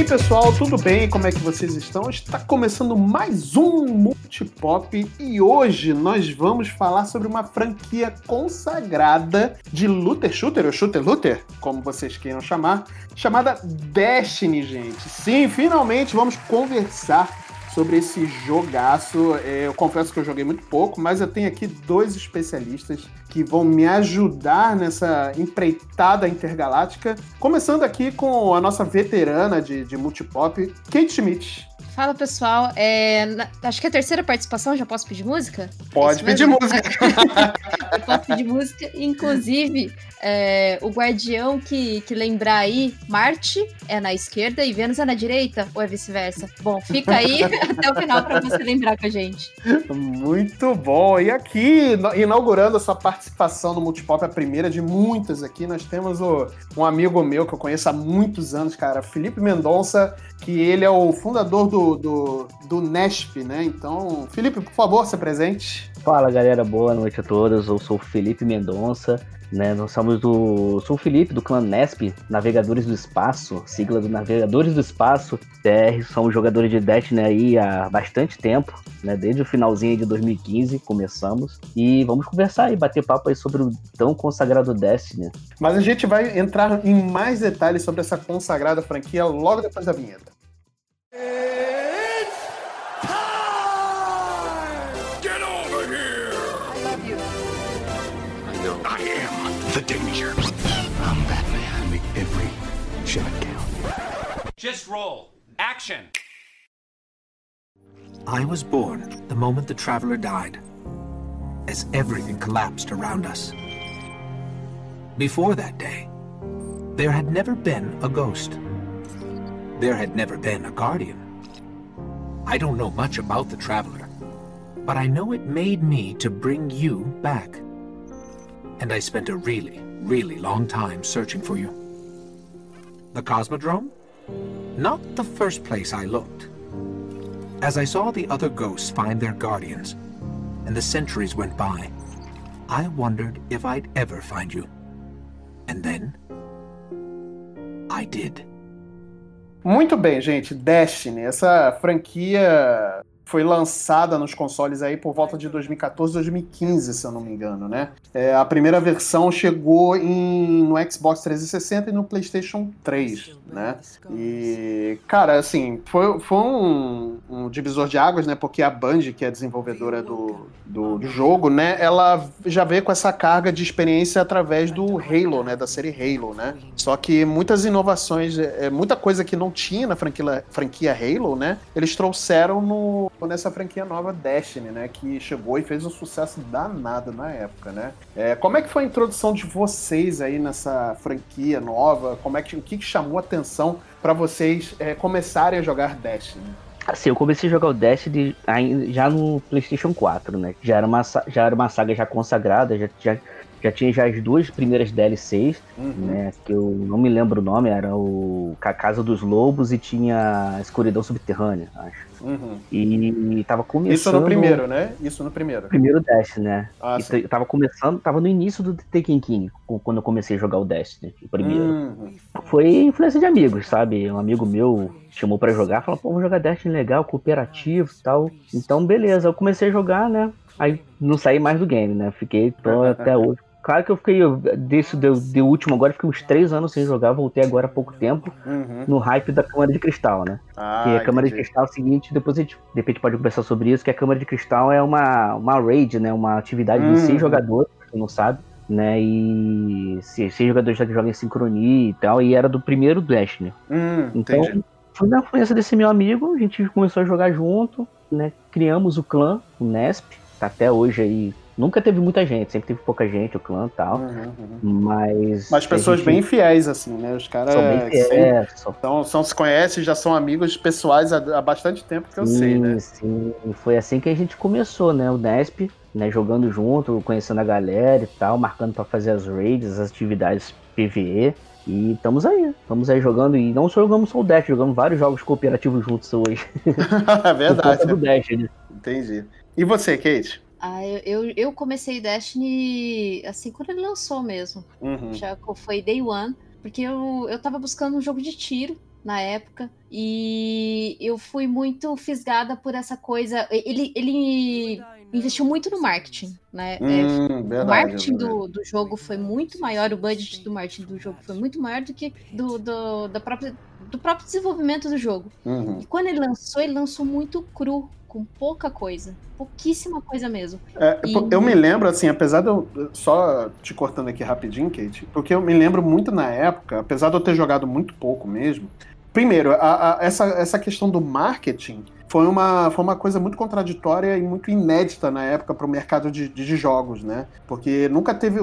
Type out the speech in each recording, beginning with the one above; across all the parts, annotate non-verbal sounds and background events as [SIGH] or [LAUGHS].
aí, pessoal, tudo bem? Como é que vocês estão? Está começando mais um Multipop e hoje nós vamos falar sobre uma franquia consagrada de looter shooter, ou shooter looter, como vocês queiram chamar, chamada Destiny, gente. Sim, finalmente vamos conversar sobre esse jogaço. É, eu confesso que eu joguei muito pouco, mas eu tenho aqui dois especialistas que vão me ajudar nessa empreitada intergaláctica. Começando aqui com a nossa veterana de, de multipop, Kate Schmidt. Fala pessoal, é, na, acho que é a terceira participação, já posso pedir música? Pode pedir música. [LAUGHS] eu posso pedir música, inclusive é, o guardião que, que lembrar aí, Marte é na esquerda e Vênus é na direita, ou é vice-versa? Bom, fica aí [LAUGHS] até o final para você lembrar com a gente. Muito bom. E aqui, inaugurando essa participação no Multipop, a primeira de muitas aqui, nós temos o, um amigo meu que eu conheço há muitos anos, cara, Felipe Mendonça, que ele é o fundador do, do, do Nesp, né? Então, Felipe, por favor, se presente. Fala galera, boa noite a todos. Eu sou o Felipe Mendonça, né? Nós somos do. Sou o Felipe do clã Nesp, Navegadores do Espaço, sigla do Navegadores do Espaço. TR, somos jogadores de Destiny aí há bastante tempo, né? Desde o finalzinho de 2015 começamos. E vamos conversar e bater papo aí sobre o tão consagrado Destiny. Mas a gente vai entrar em mais detalhes sobre essa consagrada franquia logo depois da vinheta. the Just roll. Action. I was born the moment the Traveler died, as everything collapsed around us. Before that day, there had never been a ghost. There had never been a Guardian. I don't know much about the Traveler, but I know it made me to bring you back and I spent a really, really long time searching for you. The Cosmodrome? Not the first place I looked. As I saw the other ghosts find their guardians, and the centuries went by, I wondered if I'd ever find you. And then, I did. Muito bem, gente. Destiny, essa franquia foi lançada nos consoles aí por volta de 2014, 2015, se eu não me engano, né? É, a primeira versão chegou em, no Xbox 360 e no PlayStation 3, né? E, cara, assim, foi, foi um, um divisor de águas, né? Porque a Band, que é desenvolvedora do, do, do, jogo, né? Ela já veio com essa carga de experiência através do Halo, né? Da série Halo, né? Só que muitas inovações, é, muita coisa que não tinha na franquia, franquia Halo, né? Eles trouxeram no nessa franquia nova Destiny, né? Que chegou e fez um sucesso danado na época, né? É, como é que foi a introdução de vocês aí nessa franquia nova? Como é que o que, que chamou a atenção para vocês é, começarem a jogar Destiny? Assim, eu comecei a jogar o Destiny já no PlayStation 4, né? Já era uma, já era uma saga já consagrada, já, já, já tinha já as duas primeiras DLCs, uhum. né? Que eu não me lembro o nome, era o Casa dos Lobos e tinha a Escuridão Subterrânea, acho. Uhum. E tava começando. Isso no primeiro, né? Isso no primeiro. Primeiro Destiny, né? Ah, e tava começando, tava no início do Tekken King, quando eu comecei a jogar o Destiny, o primeiro. Uhum. Foi influência de amigos, sabe? Um amigo meu chamou para jogar, falou, pô, vamos jogar Destiny legal, cooperativo e tal. Então, beleza, eu comecei a jogar, né? Aí não saí mais do game, né? Fiquei tô [LAUGHS] até hoje Claro que eu fiquei, desse de, de último agora, fiquei uns três anos sem jogar, voltei agora há pouco tempo, uhum. no hype da Câmara de Cristal, né? Ah, que a Câmara entendi. de Cristal é o seguinte, depois a gente, de repente pode conversar sobre isso, que a Câmara de Cristal é uma, uma raid, né? Uma atividade uhum. de seis jogadores, você não sabe, né? E seis, seis jogadores que jogam em sincronia e tal, e era do primeiro Destiny. Uhum, então, entendi. foi na influência desse meu amigo, a gente começou a jogar junto, né? Criamos o clã, o Nesp, tá até hoje aí Nunca teve muita gente, sempre teve pouca gente, o clã e tal. Uhum, uhum. Mas. Mas pessoas gente... bem fiéis, assim, né? Os caras são bem fiéis. São, são, são, se conhecem, já são amigos pessoais há, há bastante tempo que eu sim, sei, né? Sim, foi assim que a gente começou, né? O Nesp, né? Jogando junto, conhecendo a galera e tal, marcando para fazer as raids, as atividades PVE. E estamos aí, estamos aí jogando. E não só jogamos só o Dash, jogamos vários jogos cooperativos juntos hoje. [LAUGHS] é verdade. do Dash, né? Entendi. E você, Kate? Ah, eu, eu comecei Destiny assim quando ele lançou mesmo. Uhum. Já foi Day One. Porque eu, eu tava buscando um jogo de tiro na época. E eu fui muito fisgada por essa coisa. Ele, ele investiu muito no marketing, né? É, hum, verdade, o marketing do, do jogo foi muito maior, o budget do marketing do jogo foi muito maior do que do, do, da própria, do próprio desenvolvimento do jogo. Uhum. E quando ele lançou, ele lançou muito cru, com pouca coisa. Pouquíssima coisa mesmo. É, e... Eu me lembro, assim, apesar de eu. Só te cortando aqui rapidinho, Kate, porque eu me lembro muito na época, apesar de eu ter jogado muito pouco mesmo, Primeiro, a, a, essa, essa questão do marketing foi uma, foi uma coisa muito contraditória e muito inédita na época para o mercado de, de, jogos, né? Porque nunca teve,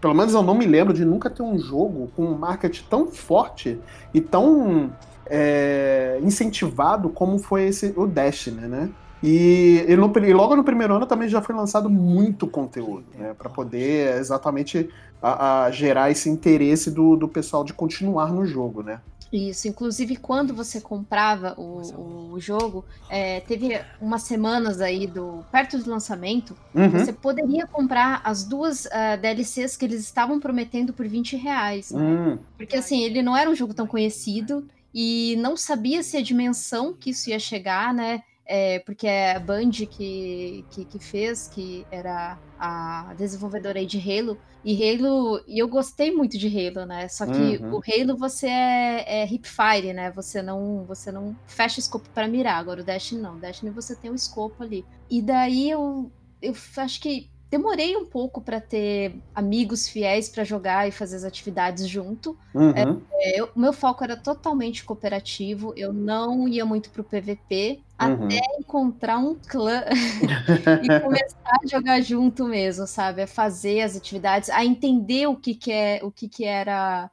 pelo menos eu não me lembro de nunca ter um jogo com um marketing tão forte e tão é, incentivado como foi esse o Destiny, né? E, e, no, e, logo no primeiro ano também já foi lançado muito conteúdo, né, para poder exatamente a, a gerar esse interesse do, do pessoal de continuar no jogo, né? Isso, inclusive quando você comprava o, o jogo, é, teve umas semanas aí do perto do lançamento, uhum. você poderia comprar as duas uh, ah, DLCs que eles estavam prometendo por 20 reais. Né? Uhum. Porque assim, ele não era um jogo tão conhecido e não sabia se a dimensão que isso ia chegar, né? É, porque é a Band que, que, que, fez, que era a desenvolvedora aí de Halo. E Halo, e eu gostei muito de Halo, né? Só que uhum. o Halo você é, é hipfire, né? Você não, você não fecha o escopo para mirar. Agora o Destiny não. O Destiny você tem o escopo ali. E daí eu, eu acho que demorei um pouco para ter amigos fiéis para jogar e fazer as atividades junto. Uhum. É, o meu foco era totalmente cooperativo, eu não ia muito pro PVP, uhum. até encontrar um clã [LAUGHS] e [LAUGHS] começar a jogar junto mesmo, sabe? A fazer as atividades, a entender o que, que é o que, que era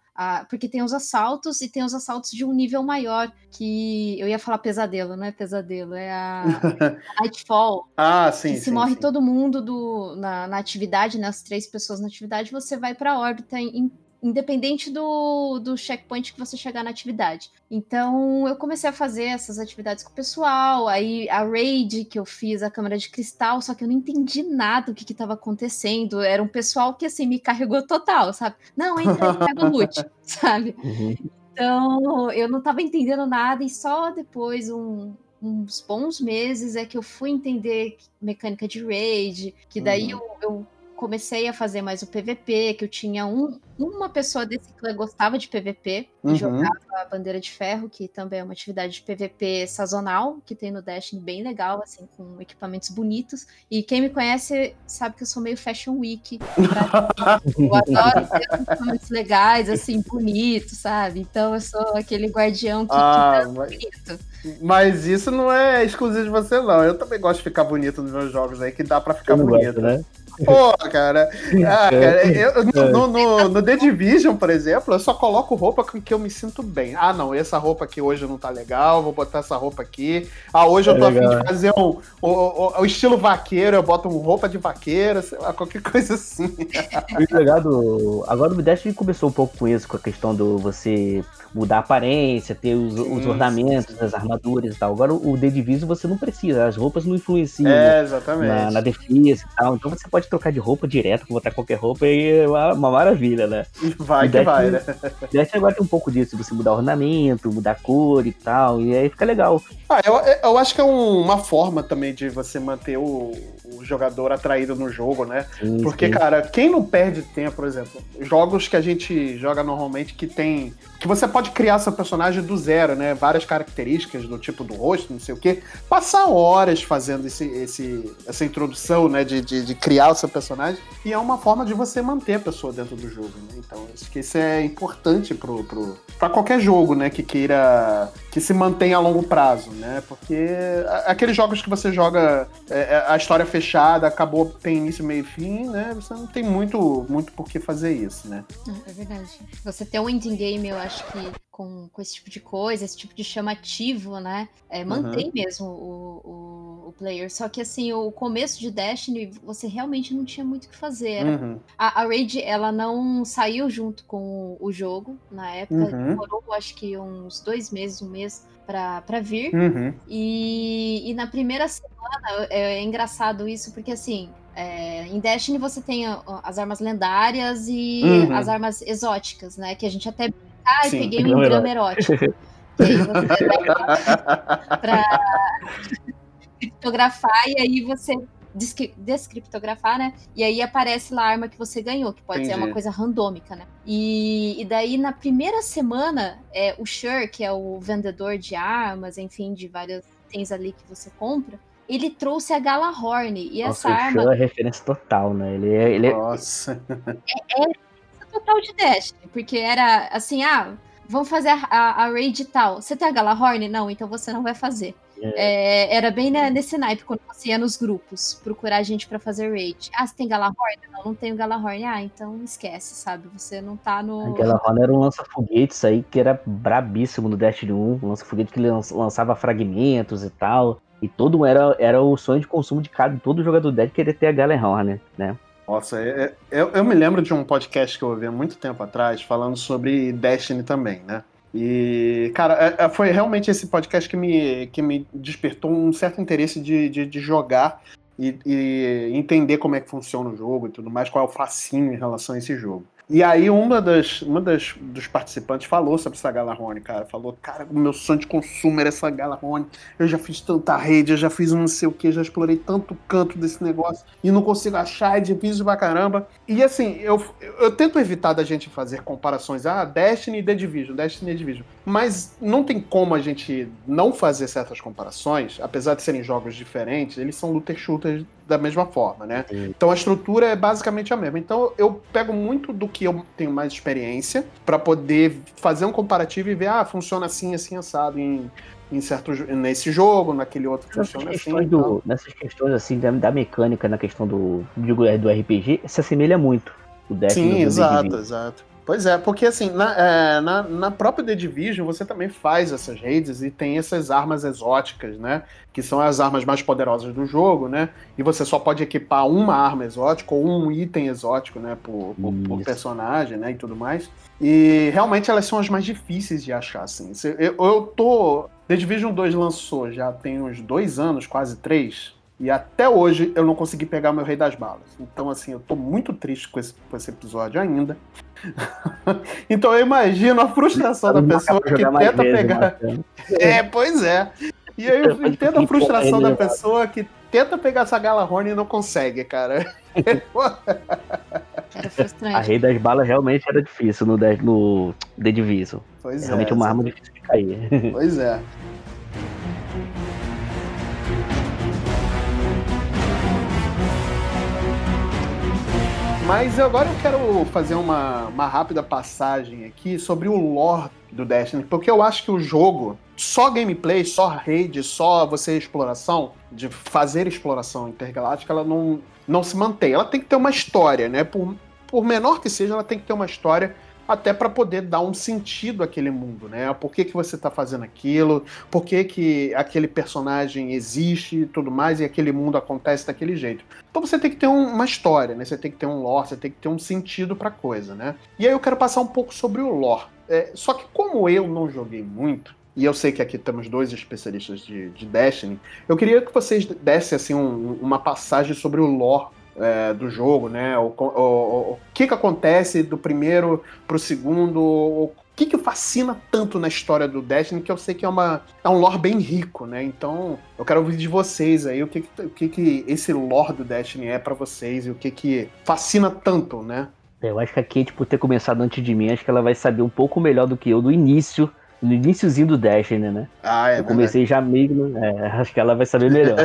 porque tem os assaltos e tem os assaltos de um nível maior, que eu ia falar pesadelo, não é pesadelo, é a, a [LAUGHS] Nightfall. ah, sim. Que se sim, morre sim. todo mundo do, na, na atividade, né, as três pessoas na atividade, você vai para a órbita em, independente do, do checkpoint que você chegar na atividade. Então eu comecei a fazer essas atividades com o pessoal, aí a raid que eu fiz, a câmera de cristal, só que eu não entendi nada do que estava acontecendo. Era um pessoal que assim me carregou total, sabe? Não, entra aí, pega o loot, [LAUGHS] sabe? Uhum. Então eu não estava entendendo nada e só depois um, uns bons meses é que eu fui entender mecânica de raid, que daí uhum. eu, eu comecei a fazer mais o PVP, que eu tinha um, uma pessoa desse clã gostava de PVP, uhum. jogava a Bandeira de Ferro, que também é uma atividade de PVP sazonal, que tem no Destiny bem legal, assim, com equipamentos bonitos. E quem me conhece sabe que eu sou meio Fashion Week. [LAUGHS] eu adoro ter equipamentos legais, assim, bonitos, sabe? Então eu sou aquele guardião que, ah, que tá mas... bonito. Mas isso não é exclusivo de você, não. Eu também gosto de ficar bonito nos meus jogos aí, que dá pra ficar bonito. Gosto, né? Pô, cara. Ah, cara eu, no, no, no, The Division, por exemplo, eu só coloco roupa com que eu me sinto bem. Ah, não, essa roupa aqui hoje não tá legal, vou botar essa roupa aqui. Ah, hoje é eu tô legal, afim de fazer um, o, o, o, estilo vaqueiro, eu boto uma roupa de vaqueiro, sei lá, qualquer [LAUGHS] coisa assim. Muito legal do... Agora o Destiny começou um pouco com isso, com a questão do você mudar a aparência, ter os, sim, os ornamentos, sim, sim. as armaduras e tal. Agora o The Division você não precisa, as roupas não influenciam é, na, na, defesa e tal. Então você pode trocar de roupa direto, botar qualquer roupa e é uma, uma maravilha, né? Vai que vai, né? Destiny agora tem um pouco disso, você mudar ornamento, mudar cor e tal, e aí fica legal. Ah, eu, eu acho que é um, uma forma também de você manter o, o jogador atraído no jogo, né? Sim, Porque, sim. cara, quem não perde tempo, por exemplo, jogos que a gente joga normalmente que tem. que você pode criar seu personagem do zero, né? Várias características do tipo do rosto, não sei o quê. Passar horas fazendo esse, esse, essa introdução, né? De, de, de criar o seu personagem. E é uma forma de você manter a pessoa dentro do jogo, né? Então, acho que isso é importante pro, pro, pra qualquer jogo, né? Que queira. Que se mantenha a longo prazo, né? Porque aqueles jogos que você joga é, é, a história fechada, acabou, tem início, meio e fim, né? Você não tem muito, muito por que fazer isso, né? É verdade. Você ter um ending game, eu acho que com, com esse tipo de coisa, esse tipo de chamativo, né? É, mantém uhum. mesmo o, o, o, player. Só que assim, o começo de Destiny, você realmente não tinha muito o que fazer. Uhum. A, a Raid, ela não saiu junto com o jogo na época. Uhum. Demorou, acho que uns dois meses, um mês para vir. Uhum. E, e na primeira semana é, é engraçado isso, porque assim, é, em Destiny você tem as armas lendárias e uhum. as armas exóticas, né? Que a gente até ah, Sim, peguei um drama erótico. [LAUGHS] [LAUGHS] para criptografar e aí você descriptografar, né? E aí aparece lá a arma que você ganhou, que pode Entendi. ser uma coisa randômica, né? E, e daí na primeira semana, é, o Shure, que é o vendedor de armas, enfim, de vários itens ali que você compra, ele trouxe a Galahorn. E Nossa, essa arma. Shure é referência total, né? Ele é. Ele é Nossa. É, é total de Destiny, porque era assim, ah, vamos fazer a, a, a raid tal. Você tem a Galahorn? Não, então você não vai fazer. É. É, era bem né, nesse naipe quando você ia nos grupos procurar gente para fazer raid. Ah, você tem Galahorn? Não, não tenho Galahorn. Ah, então esquece, sabe? Você não tá no. A Galahorn era um lança-foguetes aí que era brabíssimo no Destiny 1. Um lança-foguete que lançava fragmentos e tal. E todo era, era o sonho de consumo de cada todo jogador Dead querer ter a Galahorn, né? Nossa, é, é, eu, eu me lembro de um podcast que eu ouvi há muito tempo atrás falando sobre Destiny também, né? E, cara, é, é, foi realmente esse podcast que me, que me despertou um certo interesse de, de, de jogar e, e, entender como é que funciona o jogo e tudo mais, qual é o facinho em relação a esse jogo. E aí uma das, uma das dos participantes falou sobre essa Galarone, cara. Falou, cara, o meu sonho de consumo era essa Galarone. Eu já fiz tanta rede, eu já fiz um não sei o que, já explorei tanto canto desse negócio e não consigo achar, é difícil pra caramba. E assim, eu, eu tento evitar da gente fazer comparações, ah, Destiny e The Division, Destiny e The Division. Mas não tem como a gente não fazer certas comparações, apesar de serem jogos diferentes, eles são looter shooters da mesma forma, né? Sim. Então a estrutura é basicamente a mesma. Então eu pego muito do que eu tenho mais experiência para poder fazer um comparativo e ver, ah, funciona assim, assim, assado em, em certo, nesse jogo, naquele outro nessas funciona assim. Do, então. Nessas questões assim da, da, mecânica, na questão do, do RPG, se assemelha muito. O Sim, exato, exato. Pois é, porque assim, na, é, na, na, própria The Division você também faz essas redes e tem essas armas exóticas, né? Que são as armas mais poderosas do jogo, né? E você só pode equipar uma arma exótica ou um item exótico, né? Por, por, por personagem, né? E tudo mais. E realmente elas são as mais difíceis de achar, assim. Eu, eu tô. The Division 2 lançou já tem uns dois anos, quase três. E até hoje eu não consegui pegar meu Rei das Balas. Então, assim, eu tô muito triste com esse, com esse episódio ainda. [LAUGHS] então eu imagino a frustração da pessoa que tenta pegar. É, pois é. E aí eu [LAUGHS] entendo a frustração da pessoa que tenta pegar essa Galahorn e não consegue, cara. Era [LAUGHS] frustrante. A Rei das Balas realmente era difícil no, no The Division. Pois é. Realmente uma arma difícil de cair. Pois é. Mas agora eu quero fazer uma, uma rápida passagem aqui sobre o lore do Destiny, porque eu acho que o jogo, só gameplay, só rede, só você exploração, de fazer exploração intergaláctica, ela não, não se mantém. Ela tem que ter uma história, né? Por, por menor que seja, ela tem que ter uma história até para poder dar um sentido àquele mundo, né? Por que, que você está fazendo aquilo, por que, que aquele personagem existe e tudo mais, e aquele mundo acontece daquele jeito. Então você tem que ter um, uma história, né? Você tem que ter um lore, você tem que ter um sentido para coisa, né? E aí eu quero passar um pouco sobre o lore. É, só que como eu não joguei muito, e eu sei que aqui temos dois especialistas de, de Destiny, eu queria que vocês dessem assim, um, uma passagem sobre o lore é, do jogo, né? O, o, o, o, que, que acontece do primeiro pro segundo, o que, que fascina tanto na história do Destiny, que eu sei que é, uma, é um lore bem rico, né? Então, eu quero ouvir de vocês aí o que, que, o que, que esse lore do Destiny é para vocês e o que, que fascina tanto, né? Eu acho que a Kate, por ter começado antes de mim, acho que ela vai saber um pouco melhor do que eu do início no iníciozinho do Destiny, né? Ah, é. Eu comecei já meio. É, [LAUGHS] acho que ela vai saber melhor.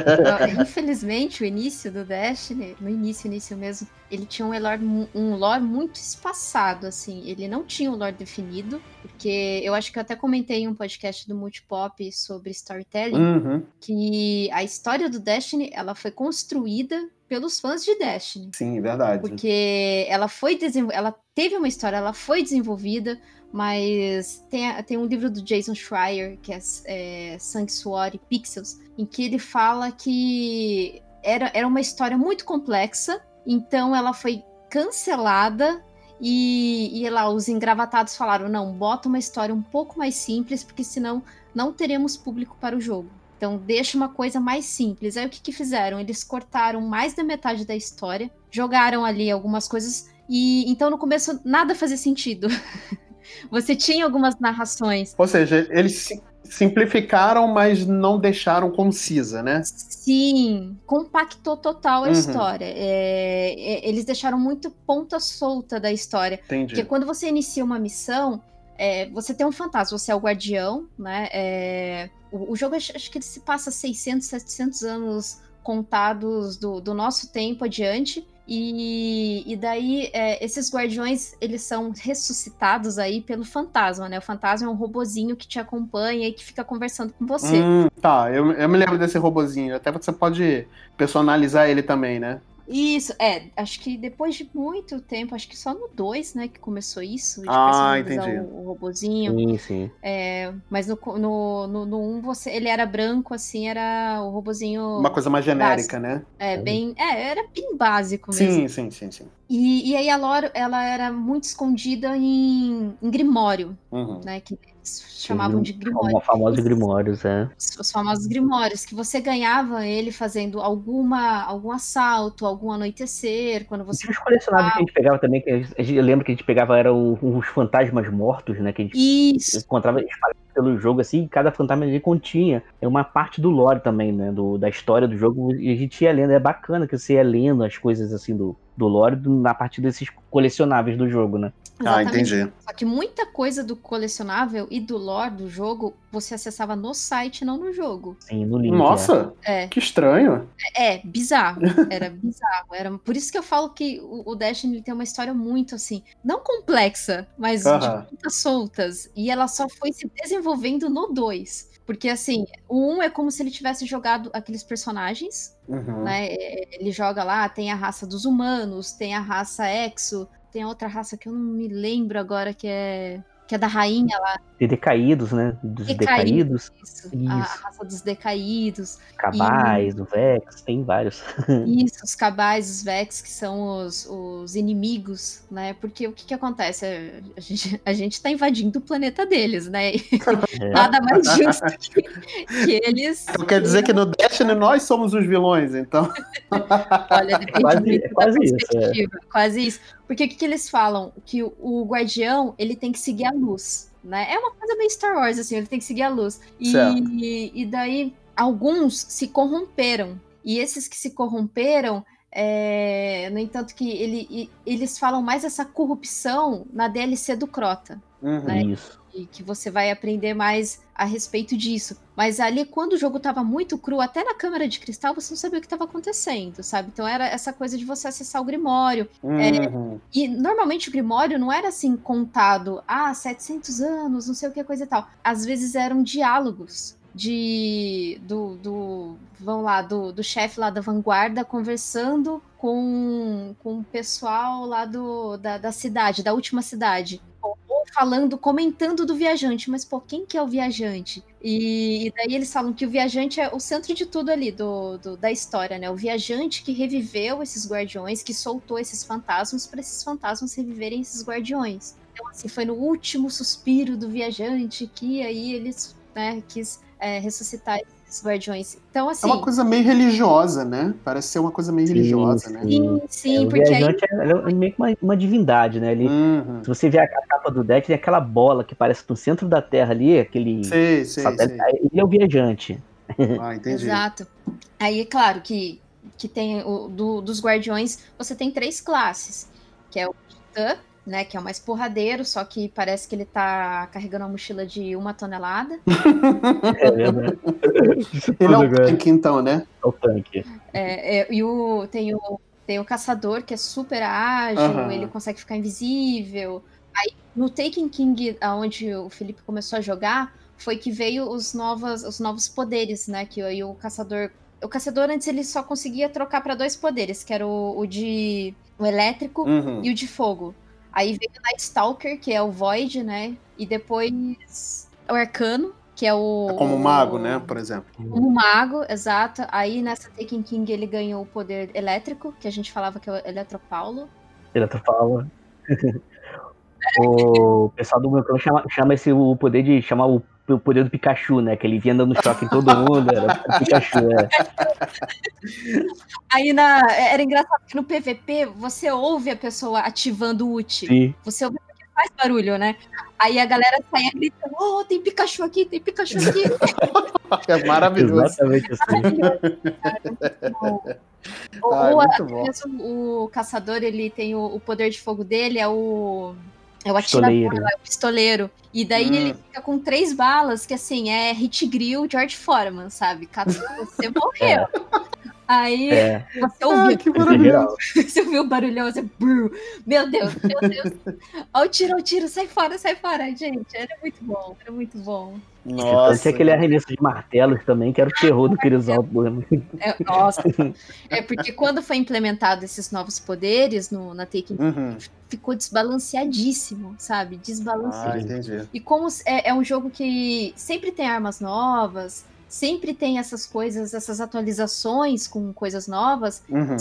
Infelizmente, o início do Destiny, no início, início mesmo, ele tinha um lore, um lore muito espaçado, assim. Ele não tinha um lore definido, porque eu acho que eu até comentei em um podcast do Multipop sobre storytelling, uhum. que a história do Destiny, ela foi construída pelos fãs de Destiny. Sim, verdade. Porque ela foi ela teve uma história, ela foi desenvolvida, mas tem, tem um livro do Jason Schreier, que é, é Sangue, Suor e Pixels, em que ele fala que era, era uma história muito complexa, então ela foi cancelada e, e lá os engravatados falaram: não, bota uma história um pouco mais simples, porque senão não teremos público para o jogo. Então deixa uma coisa mais simples. Aí o que, que fizeram? Eles cortaram mais da metade da história, jogaram ali algumas coisas e então no começo nada fazia sentido. [LAUGHS] Você tinha algumas narrações. Ou seja, eles simplificaram, mas não deixaram concisa, né? Sim, compactou total a uhum. história. É, é, eles deixaram muito ponta solta da história. Entendi. Porque quando você inicia uma missão, é, você tem um fantasma, você é o guardião, né? É, o, o, jogo, acho que ele se passa 600, 700 anos contados do, do nosso tempo adiante. E, e daí, é, esses guardiões, eles são ressuscitados aí pelo fantasma, né? O fantasma é um robozinho que te acompanha e que fica conversando com você. Hum, tá, eu, eu me lembro desse robozinho. Até você pode personalizar ele também, né? Isso, é, acho que depois de muito tempo, acho que só no 2, né, que começou isso, de ah, entendi. O, o robozinho. Sim, sim. É, mas no 1, no, no, no um, você, ele era branco, assim, era o robozinho... Uma coisa mais genérica, básico. né? É, bem, é, era bem básico mesmo. Sim, sim, sim, sim. E, e aí a lore, ela era muito escondida em, em Grimório, uhum. né, que chamavam de grimórios. Os famosos grimórios, é. Os famosos grimórios, que você ganhava ele fazendo alguma, algum assalto, algum anoitecer, quando você... os colecionáveis que a gente pegava também, que gente, eu lembro que a gente pegava, eram os fantasmas mortos, né, que a gente Isso. encontrava pelo jogo, assim, cada fantasma ali continha é uma parte do lore também, né, do, da história do jogo, e a gente ia lendo, é bacana que você ia lendo as coisas, assim, do, do lore na partir desses colecionáveis do jogo, né. Ah, entendi. Só que muita coisa do colecionável e do lore do jogo você acessava no site, não no jogo. Sim, no link. Nossa, é. que estranho. É, é bizarro. Era bizarro. Era por isso que eu falo que o, o Destiny tem uma história muito assim, não complexa, mas uh -huh. de muitas soltas. E ela só foi se desenvolvendo no 2. Porque, assim, o 1 um é como se ele tivesse jogado aqueles personagens, uhum. né? Ele joga lá, tem a raça dos humanos, tem a raça Exo, tem outra raça que eu não me lembro agora, que é que é da rainha lá. De decaídos, né? Dos decaídos. decaídos. Isso, isso. A, raça dos decaídos. Cabais, e... o Vex, tem vários. [LAUGHS] Isso, os cabais, os Vex, que são os, os inimigos, né? Porque o que que acontece? A gente, a gente tá invadindo o planeta deles, né? [LAUGHS] É. Nada mais justo que, que eles... Então quer dizer que no Destiny nós somos os vilões, então... Olha, depende quase, muito é quase da perspectiva. Isso, é. Quase isso. Porque o que, que eles falam? Que o, o guardião, ele tem que seguir a luz, né? É uma coisa meio Star Wars, assim, ele tem que seguir a luz. E, e, e daí, alguns se corromperam. E esses que se corromperam, é, no entanto, que ele, eles falam mais essa corrupção na DLC do Crota. Uhum, né? Isso que, que você vai aprender mais a respeito disso. Mas ali, quando o jogo estava muito cru, até na câmera de cristal, você não sabia o que estava acontecendo, sabe? Então era essa coisa de você acessar o Grimório. É, uhum. É, e normalmente o Grimório não era assim contado, ah, 700 anos, não sei o que, coisa e tal. Às vezes eram diálogos de do, do vamos lá do, do chefe lá da vanguarda conversando com, com o pessoal lá do, da, da cidade da última cidade falando, comentando do viajante, mas pô, quem que é o viajante? E, e daí eles falam que o viajante é o centro de tudo ali do, do, da história, né? O viajante que reviveu esses guardiões, que soltou esses fantasmas para esses fantasmas reviverem esses guardiões. Então, assim, foi no último suspiro do viajante que aí eles né, quis é, ressuscitar os guardiões. Então, assim. É uma coisa meio religiosa, né? Parece ser uma coisa meio sim, religiosa, sim. né? Sim, sim, é, porque. O viajante aí... é, meio que uma, uma divindade, né? Ele, uhum. Se você ver a, a, capa do deck, tem aquela bola que parece no centro da Terra ali, aquele. Sim, sim, Ele é o viajante. Ah, entendi. Exato. Aí, é claro que, que tem o do, dos guardiões, você tem três classes, que é o Titã, né? Que é o mais porradeiro, só que parece que ele tá carregando uma mochila de uma tonelada. [LAUGHS] é, né? ele é o tanque, então, né? É o tanque. É, é, e o, tem, o, tem o caçador, que é super ágil, uhum. ele consegue ficar invisível. Aí, no Taken King, onde o Felipe começou a jogar, foi que veio os novos, os novos poderes, né? Que aí o caçador. O caçador antes ele só conseguia trocar para dois poderes, que era o, o de o elétrico uhum. e o de fogo. Aí veio o Night Stalker, que é o Void, né? E depois o Arcano, que é o. É como o Mago, né? Por exemplo. Como o Mago, exato. Aí nessa Taken King ele ganhou o poder elétrico, que a gente falava que é o Eletropaulo. Eletropaulo. [LAUGHS] o pessoal do meu clã chama, chama esse o poder de chamar o, o poder do Pikachu, né? Que ele vinha dando choque em todo mundo. Era o Pikachu, é. [LAUGHS] Aí na, era engraçado que no PVP você ouve a pessoa ativando o ult. Sim. Você ouve faz barulho, né? Aí a galera saia gritando, oh, tem Pikachu aqui, tem Pikachu aqui. [LAUGHS] é maravilhoso. Exatamente assim. Maravilhoso. o, o, caçador, ele tem o, o, poder de fogo dele, é o... É o atirador, é o pistoleiro. E daí hum. ele fica com três balas, que assim, é hit grill George Foreman, sabe? Você morreu. É. Aí é. você ouviu. Ah, que barulhão. [LAUGHS] você ouviu o barulhão, você. Meu Deus, meu Deus. [LAUGHS] Olha o tiro, olha o tiro, sai fora, sai fora, gente. Era muito bom, era muito bom. Nossa. Tinha aquele arremesso de martelos também, que era o terror do Crisóstomo. [LAUGHS] É, nossa. É porque quando foi implementado esses novos poderes no, na Taken, uhum. ficou desbalanceadíssimo, sabe? Desbalanceadíssimo. Ah, entendi. E como é, é um jogo que sempre tem armas novas, sempre tem essas coisas, essas atualizações com coisas novas, uhum.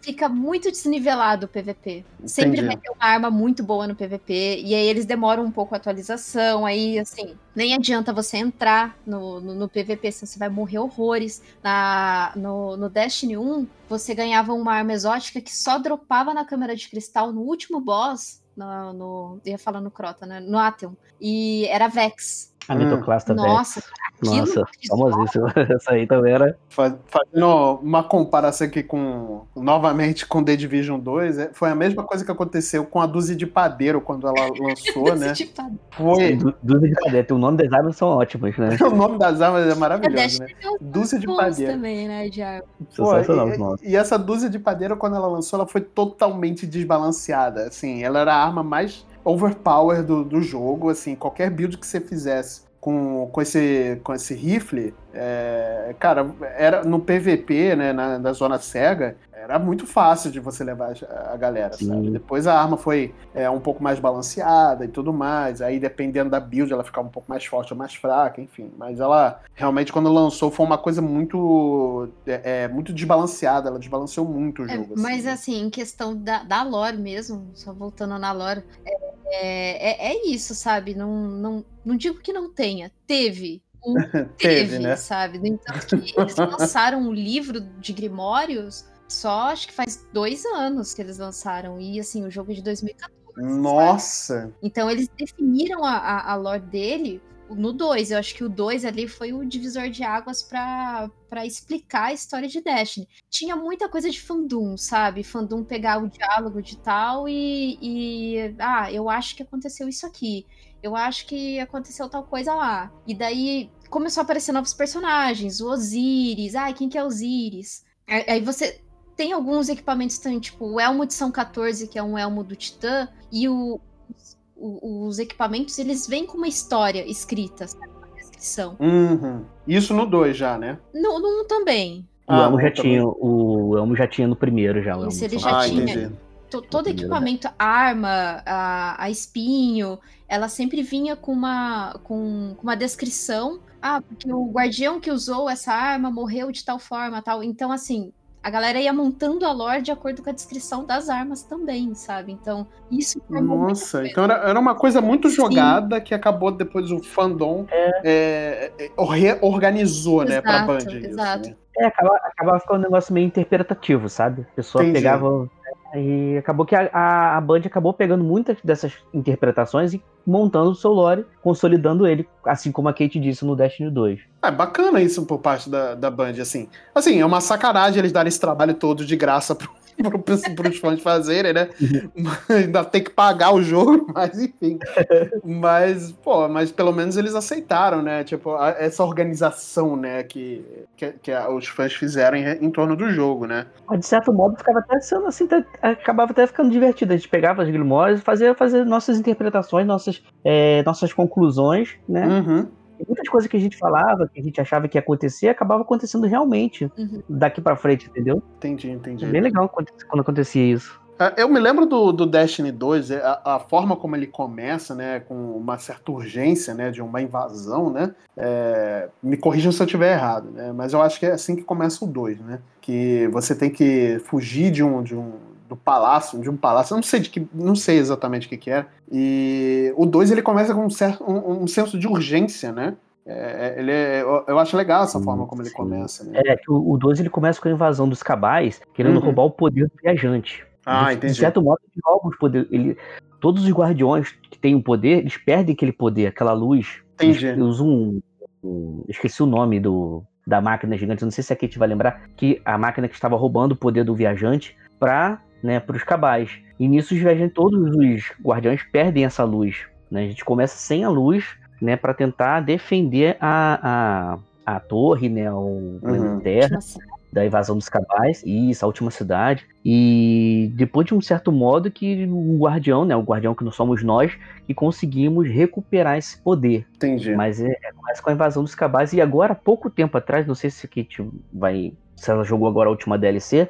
fica muito desnivelado o PVP. Entendi. Sempre vai ter uma arma muito boa no PVP, e aí eles demoram um pouco a atualização, aí assim, nem adianta você entrar no, no, no PVP, senão você vai morrer horrores. Na, no, no Destiny 1, você ganhava uma arma exótica que só dropava na câmera de cristal no último boss, no, no ia falar no Crota, né? No Atheon, e era Vex. A Mitoclasta Nossa, Vex. Nossa, famosíssimo. [LAUGHS] Essa aí também era. Fazendo uma comparação aqui com. Novamente com The Division 2, é, foi a mesma coisa que aconteceu com a Dúzia de Padeiro quando ela [LAUGHS] lançou, né? Foi. Dúzia de Padeiro, o nome das armas são ótimos, né? [LAUGHS] o nome das armas é maravilhoso, né? Dúzia de Padeiro. também, né, Pô, e, e essa Dúzia de Padeiro, quando ela lançou, ela foi totalmente desbalanceada. Assim, ela era a arma mais overpower do, do jogo, assim, qualquer build que você fizesse com, com, esse, com esse rifle, é, cara, era no PVP, né, na, na zona cega, era muito fácil de você levar a galera, Sim. sabe? Depois a arma foi é, um pouco mais balanceada e tudo mais, aí dependendo da build ela ficava um pouco mais forte ou mais fraca, enfim. Mas ela, realmente, quando lançou, foi uma coisa muito, é, é muito desbalanceada, ela desbalanceou muito o é, jogo. Assim. Mas, assim, em questão da, da lore mesmo, só voltando na lore, é, é, é, isso, sabe? Não, não, não digo que não tenha, teve. [LAUGHS] teve, teve né? sabe? No entanto, que eles lançaram um livro de Grimórios só acho que faz dois anos que eles lançaram. E assim, o jogo é de 2014. Nossa! Sabe? Então eles definiram a, a, a lore dele no 2. Eu acho que o 2 ali foi o divisor de águas para explicar a história de Destiny. Tinha muita coisa de fandom, sabe? Fandom pegar o diálogo de tal e, e. Ah, eu acho que aconteceu isso aqui. Eu acho que aconteceu tal coisa lá. E daí começou a aparecer novos personagens, o Osiris. Ah, quem que é Osiris? Aí você tem alguns equipamentos também, tipo o elmo de São 14, que é um elmo do Titã, e o, o, os equipamentos, eles vêm com uma história escrita, sabe? Uma descrição. Uhum. Isso no 2 já, né? No 1 um também. O ah, elmo já tinha, o elmo já tinha no primeiro já. O Isso, ele já ah, tinha. Entendi. Todo equipamento, arma, a, a espinho, ela sempre vinha com uma, com, com uma descrição. Ah, porque o guardião que usou essa arma morreu de tal forma, tal. Então, assim, a galera ia montando a lore de acordo com a descrição das armas também, sabe? Então, isso Nossa, então era, era uma coisa muito jogada Sim. que acabou depois o fandom é. É, é reorganizou, exato, né, pra Band. Exato. Isso, né? É, acabava, acabava ficando um negócio meio interpretativo, sabe? A pessoa Entendi. pegava e acabou que a, a, a Band acabou pegando muitas dessas interpretações e montando o seu lore, consolidando ele, assim como a Kate disse no Destiny 2. É bacana isso por parte da, da Band, assim. Assim, é uma sacanagem eles darem esse trabalho todo de graça pro, [LAUGHS] para os fãs fazerem, né? [LAUGHS] Ainda tem que pagar o jogo, [LAUGHS] mas enfim. Mas, pô, mas pelo menos eles aceitaram, né? Tipo, a, essa organização, né, que, que, que a, os fãs fizeram em, em, torno do jogo, né? De certo modo ficava até sendo assim, acabava até ficando divertido. A gente pegava as grimórias e fazia fazer nossas interpretações, nossas, é, nossas conclusões, né? Uhum muitas coisas que a gente falava, que a gente achava que ia acontecer, acabava acontecendo realmente uhum. daqui para frente, entendeu? Entendi, entendi. É bem legal quando acontecia isso. É, eu me lembro do, do Destiny 2, é, a, a, forma como ele começa, né, com uma certa urgência, né, de uma invasão, né, é, me corrijam se eu estiver errado, né, mas eu acho que é assim que começa o 2, né, que você tem que fugir de um, de um, do palácio, de um palácio, eu não sei de que, não sei exatamente o que, que é. E o 2 ele começa com um certo um, um senso de urgência, né? É, é ele é, eu acho legal essa sim, forma como ele sim. começa. Né? É que o 2 ele começa com a invasão dos cabais, querendo uhum. roubar o poder do viajante. Ah, entendi. De certo modo, ele rouba os poderes. Ele, todos os guardiões que têm o poder, eles perdem aquele poder, aquela luz. Entendi. Eles usam um, um, esqueci o nome do, da máquina gigante, não sei se a Kate vai lembrar, que a máquina que estava roubando o poder do viajante para né, os cabais. E nisso os viajantes, todos os guardiões perdem essa luz. Né? A gente começa sem a luz, né, para tentar defender a, a, a torre, né, o uhum. Terra da invasão dos cabais, isso, a última cidade. E depois de um certo modo que o guardião, né, o guardião que não somos nós, que conseguimos recuperar esse poder. Entendi. Mas é, é começa com a invasão dos cabais e agora pouco tempo atrás, não sei se Kate vai, se ela jogou agora a última DLC,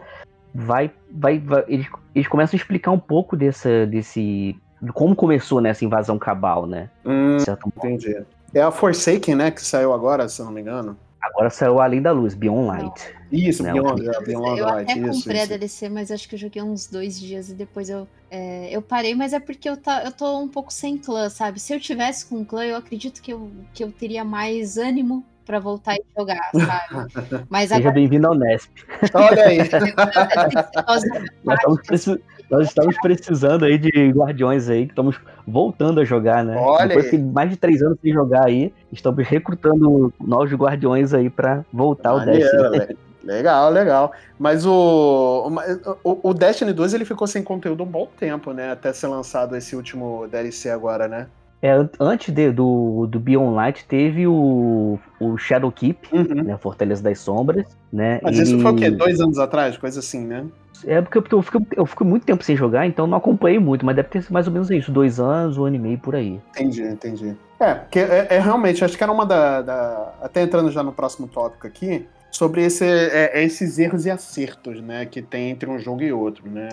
vai, vai, vai eles, eles começam a explicar um pouco dessa, desse como começou nessa invasão cabal, né? Hum, entendi. É a Forsaken, né, que saiu agora, se eu não me engano. Agora saiu Além da Luz, Beyond Light. Isso, né? Beyond, é, Beyond eu Light. Eu até isso, comprei isso. a DLC, mas acho que eu joguei uns dois dias e depois eu, é, eu parei, mas é porque eu, tá, eu tô um pouco sem clã, sabe? Se eu tivesse com clã, eu acredito que eu, que eu teria mais ânimo para voltar e jogar, sabe? [LAUGHS] Mas Seja agora... bem-vindo ao Nesp. Olha aí. [LAUGHS] nós, estamos precis... nós, estamos precisando aí de guardiões aí, que estamos voltando a jogar, né? Olha Depois de mais de três anos sem jogar aí, estamos recrutando novos guardiões aí para voltar ao Destiny. Legal, legal. Mas o, o, o Destiny 2 ele ficou sem conteúdo um bom tempo, né? Até ser lançado esse último DLC agora, né? É, antes de, do, do Beyond Light teve o, o Shadow Keep, uhum. né, Fortaleza das Sombras, né? Mas e... isso foi o quê? Dois anos atrás? Coisa assim, né? É porque eu, eu, fico, eu fico muito tempo sem jogar, então não acompanhei muito, mas deve ter sido mais ou menos isso, dois anos, um ano e meio por aí. Entendi, entendi. É, porque é, é realmente, acho que era uma da, da, Até entrando já no próximo tópico aqui, sobre esse, é, é, esses erros e acertos, né, que tem entre um jogo e outro, né.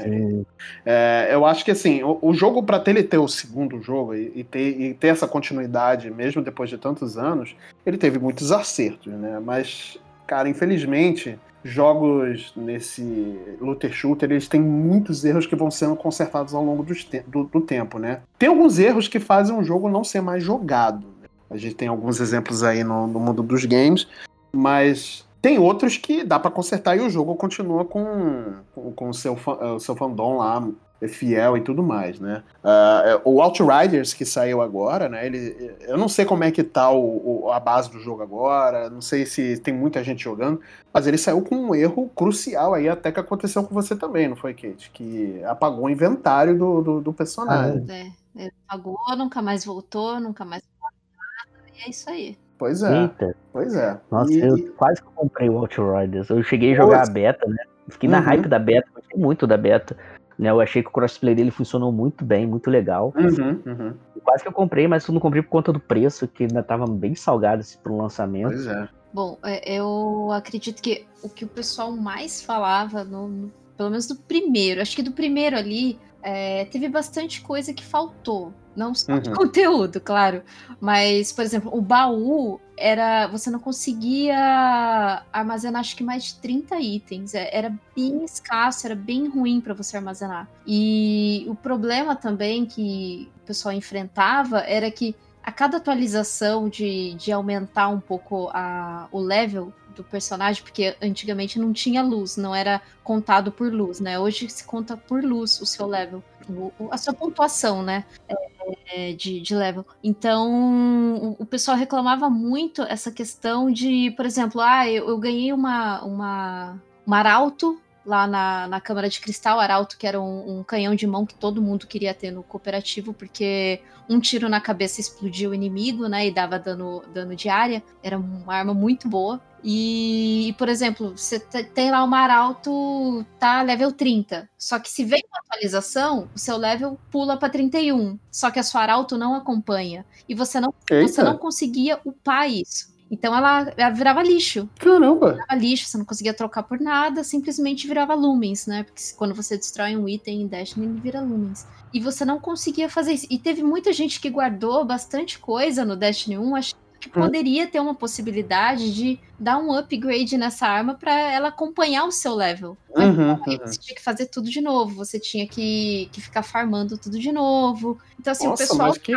É, eu acho que assim, o, o jogo para ele ter o segundo jogo e, e, ter, e ter essa continuidade, mesmo depois de tantos anos, ele teve muitos acertos, né. Mas, cara, infelizmente, jogos nesse looter shooter, eles têm muitos erros que vão sendo consertados ao longo te do, do, tempo, né. Tem alguns erros que fazem um jogo não ser mais jogado. Né? A gente tem alguns exemplos aí no, no mundo dos games, mas tem outros que dá para consertar e o jogo continua com, com, com o, seu, o seu fandom lá é fiel e tudo mais, né? Uh, o Outriders que saiu agora, né? Ele, eu não sei como é que tá o, o, a base do jogo agora, não sei se tem muita gente jogando, mas ele saiu com um erro crucial aí, até que aconteceu com você também, não foi, Kate? Que apagou o inventário do, do, do personagem. Ah, é. Ele apagou, nunca mais voltou, nunca mais e é isso aí. Pois é. Eita. Pois é. Nossa, e... eu quase comprei o Outriders. Eu cheguei a jogar Poxa. a beta, né? Fiquei uhum. na hype da beta, gostei muito da beta. Né, eu achei que o crossplay dele funcionou muito bem, muito legal. Uhum, uhum. Quase que eu comprei, mas eu não comprei por conta do preço, que ainda tava bem salgado assim, pro lançamento. Pois é. Bom, é, eu acredito que o que o pessoal mais falava, no, no pelo menos do primeiro, acho que do primeiro ali, é, teve bastante coisa que faltou. Não só de uhum. conteúdo, claro. Mas, por exemplo, o baú era. Você não conseguia armazenar acho que mais de 30 itens. É, era bem escasso, era bem ruim para você armazenar. E o problema também que o pessoal enfrentava era que a cada atualização de, de aumentar um pouco a, o level do personagem, porque antigamente não tinha luz, não era contado por luz, né? Hoje se conta por luz o seu level, a sua pontuação, né? É, é, de, de level. Então, o, o, pessoal reclamava muito essa questão de, por exemplo, ah, eu, eu ganhei uma, uma, uma arauto lá na, na Câmara de Cristal, Arauto, que era um, um, canhão de mão que todo mundo queria ter no cooperativo, porque um tiro na cabeça explodiu o inimigo, né, e dava dano, dano de área, era uma arma muito boa. E, por exemplo, você tem lá uma Arauto, tá level 30. Só que se vem uma atualização, o seu level pula para 31. Só que a sua Arauto não acompanha. E você não, você não conseguia upar isso. Então ela, ela, virava lixo. Caramba! Virava lixo, você não conseguia trocar por nada, simplesmente virava lumens, né? Porque quando você destrói um item em Destiny, ele vira lumens. E você não conseguia fazer isso. E teve muita gente que guardou bastante coisa no Destiny 1, achando que hum. poderia ter uma possibilidade de dar um upgrade nessa arma para ela acompanhar o seu level. Uhum, uhum. Você tinha que fazer tudo de novo, você tinha que, que ficar farmando tudo de novo. Então, assim, Nossa, o pessoal. Que...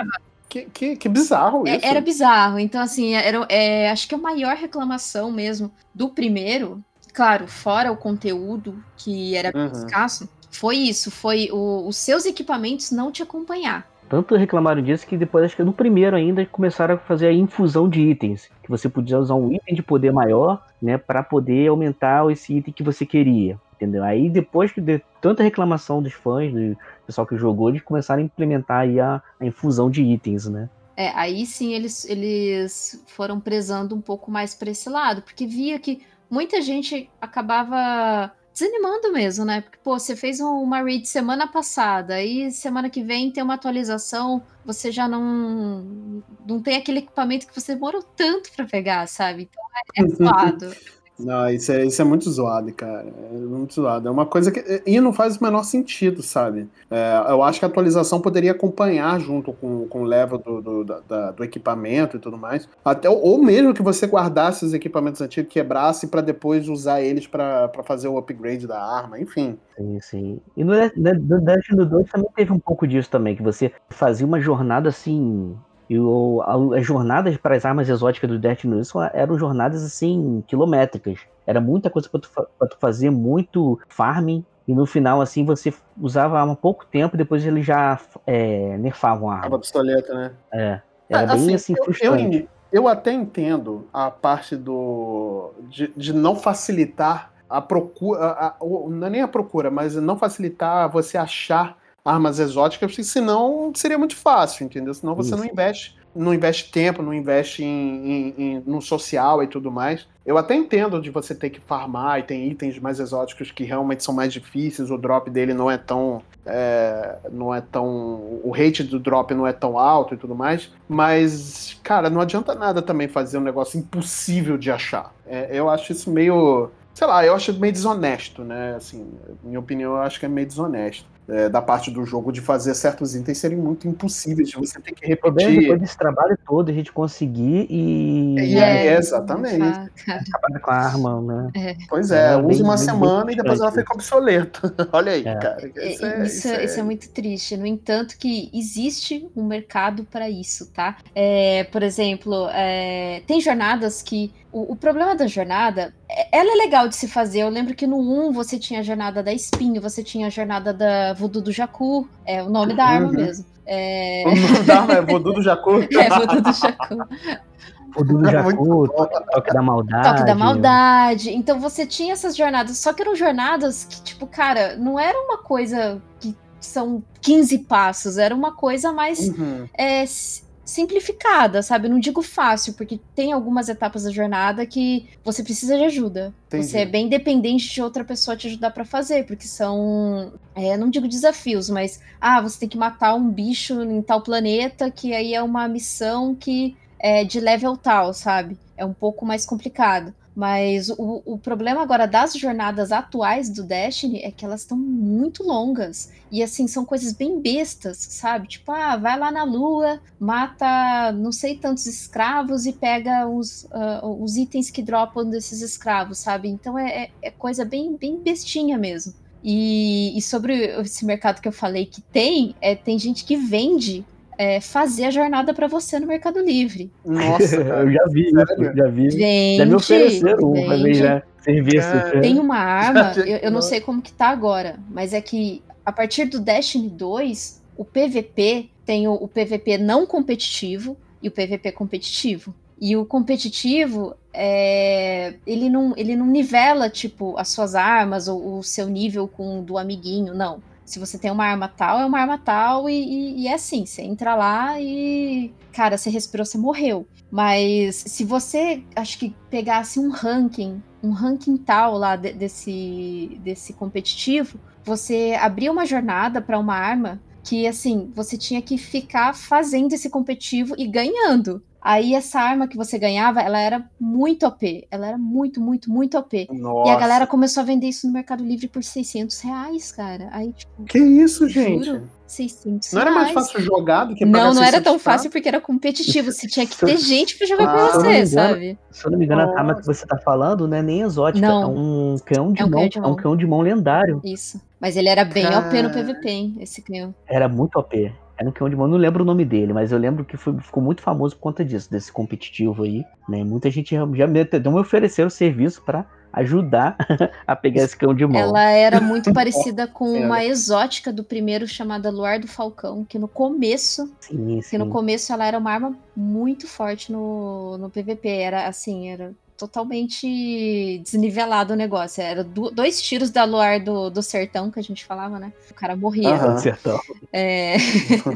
Que, que, que, bizarro é, isso. Era bizarro. Então, assim, era, é, acho que a maior reclamação mesmo do primeiro, claro, fora o conteúdo, que era uhum. escasso, foi isso, foi o, os seus equipamentos não te acompanhar. Tanto reclamaram disso que depois, acho que no primeiro ainda, começaram a fazer a infusão de itens. Que você podia usar um item de poder maior, né, para poder aumentar esse item que você queria. Entendeu? Aí depois que de tanta reclamação dos fãs, do pessoal que jogou, eles começaram a implementar aí a, a infusão de itens, né? É, aí sim eles, eles foram prezando um pouco mais para esse lado, porque via que muita gente acabava desanimando mesmo, né? Porque, pô, você fez uma raid semana passada, aí semana que vem tem uma atualização, você já não não tem aquele equipamento que você demorou tanto para pegar, sabe? Então é, é [LAUGHS] zoado. Não, isso é, isso é muito zoado, cara. É muito zoado. É uma coisa que. E não faz o menor sentido, sabe? É, eu acho que a atualização poderia acompanhar junto com, com o level do, do, da, do equipamento e tudo mais. Até, ou mesmo que você guardasse os equipamentos antigos, quebrasse para depois usar eles para fazer o upgrade da arma, enfim. Sim, sim. E no, Destiny 2 também teve um pouco disso também, que você fazia uma jornada assim e o, a, as jornadas para as armas exóticas do Destiny eram jornadas assim, quilométricas. Era muita coisa para tu, tu fazer, muito farming. E no final, assim, você usava a arma pouco tempo, depois eles já é, nerfavam a arma. A pistoleta, né? É. Era ah, bem assim, assim frustrante. Eu, eu, até entendo a parte do. de, de não facilitar a procura. A, a, não é nem a procura, mas não facilitar você achar armas exóticas, porque senão seria muito fácil, entendeu? Senão você Isso. não investe, não investe tempo, não investe em, em, em, no social e tudo mais. Eu até entendo de você ter que farmar e tem itens mais exóticos que realmente são mais difíceis, o drop dele não é tão. É, não é tão. O rate do drop não é tão alto e tudo mais. Mas, cara, não adianta nada também fazer um negócio impossível de achar. É, eu acho isso meio. Sei lá, eu acho meio desonesto, né? Assim, minha opinião, eu acho que é meio desonesto é, da parte do jogo de fazer certos itens serem muito impossíveis, de você ter que repetir. Depois desse trabalho todo, a gente conseguir e. É, é exatamente. Acabar com a arma, né? É. Pois é, é usa uma semana e depois ela fica obsoleta. [LAUGHS] Olha aí, é. cara. Isso é, isso, isso é, muito triste. No entanto, que existe um mercado para isso, tá? por exemplo, tem jornadas que o, o, problema da jornada, é, ela é legal de se fazer. Eu lembro que no 1 você tinha a jornada da espinho, você tinha a jornada da Voodoo do Jacu, é o nome da arma uhum. mesmo. É... O nome da arma é Voodoo do Jacu? [LAUGHS] é, Voodoo do Jacu. Voodoo do Jacu, Toque da Maldade. Toque da Maldade. Então você tinha essas jornadas, só que eram jornadas que, tipo, cara, não era uma coisa que são 15 passos, era uma coisa mais uhum. é, simplificada, sabe? não digo fácil, porque tem algumas etapas da jornada que você precisa de ajuda. Entendi. Você é bem dependente de outra pessoa te ajudar para fazer, porque são, é, não digo desafios, mas ah, você tem que matar um bicho em tal planeta, que aí é uma missão que é de level tal, sabe? É um pouco mais complicado. Mas o, o problema agora das jornadas atuais do Destiny é que elas estão muito longas. E assim, são coisas bem bestas, sabe? Tipo, ah, vai lá na lua, mata não sei tantos escravos e pega os, uh, os itens que dropam desses escravos, sabe? Então é, é, é coisa bem, bem bestinha mesmo. E, e, sobre esse mercado que eu falei que tem, é, tem gente que vende é, fazer a jornada para você no Mercado Livre. Nossa, [LAUGHS] eu já vi isso, já vi. Vende, já me ofereceram um mim, né? Serviço. Tem uma arma, [LAUGHS] eu, eu não sei como que tá agora, mas é que a partir do Destiny 2, o PVP tem o, o PVP não competitivo e o PVP competitivo. E o competitivo, é, ele, não, ele não nivela, tipo, as suas armas ou o seu nível com o do amiguinho, não se você tem uma arma tal, é uma arma tal, e, e, e, é assim: você entra lá e, cara, você respirou, você morreu. Mas se você, acho que pegasse um ranking, um ranking tal lá de, desse, desse competitivo, você abria uma jornada para uma arma que, assim, você tinha que ficar fazendo esse competitivo e ganhando. Aí essa arma que você ganhava, ela era muito OP. Ela era muito, muito, muito OP. Nossa. E a galera começou a vender isso no Mercado Livre por 600 reais, cara. Aí, tipo, que isso, gente? Juro, 600 Não era mais fácil jogar do que Não, não era tão fácil porque era competitivo. Você tinha que ter gente pra jogar ah, com você, engano, sabe? Se eu não me engano, a arma que você tá falando não é nem exótica. Não. É um canhão de, é um mão, de mão. É um canhão de mão lendário. Isso. Mas ele era bem. OP no PVP, hein, esse canhão. Era muito OP. Era um Cão de Mão, não lembro o nome dele, mas eu lembro que foi, ficou muito famoso por conta disso, desse competitivo aí, né? Muita gente já me, não me ofereceram serviço para ajudar [LAUGHS] a pegar esse cão de mão. Ela era muito [LAUGHS] parecida com uma exótica do primeiro chamada Luar do Falcão, que no começo, sim, sim. que no começo ela era uma arma muito forte no, no PVP, era assim, era totalmente desnivelado o negócio. Era do, dois tiros da Luar do, do Sertão, que a gente falava, né? O cara morria. Uhum. Sertão. É...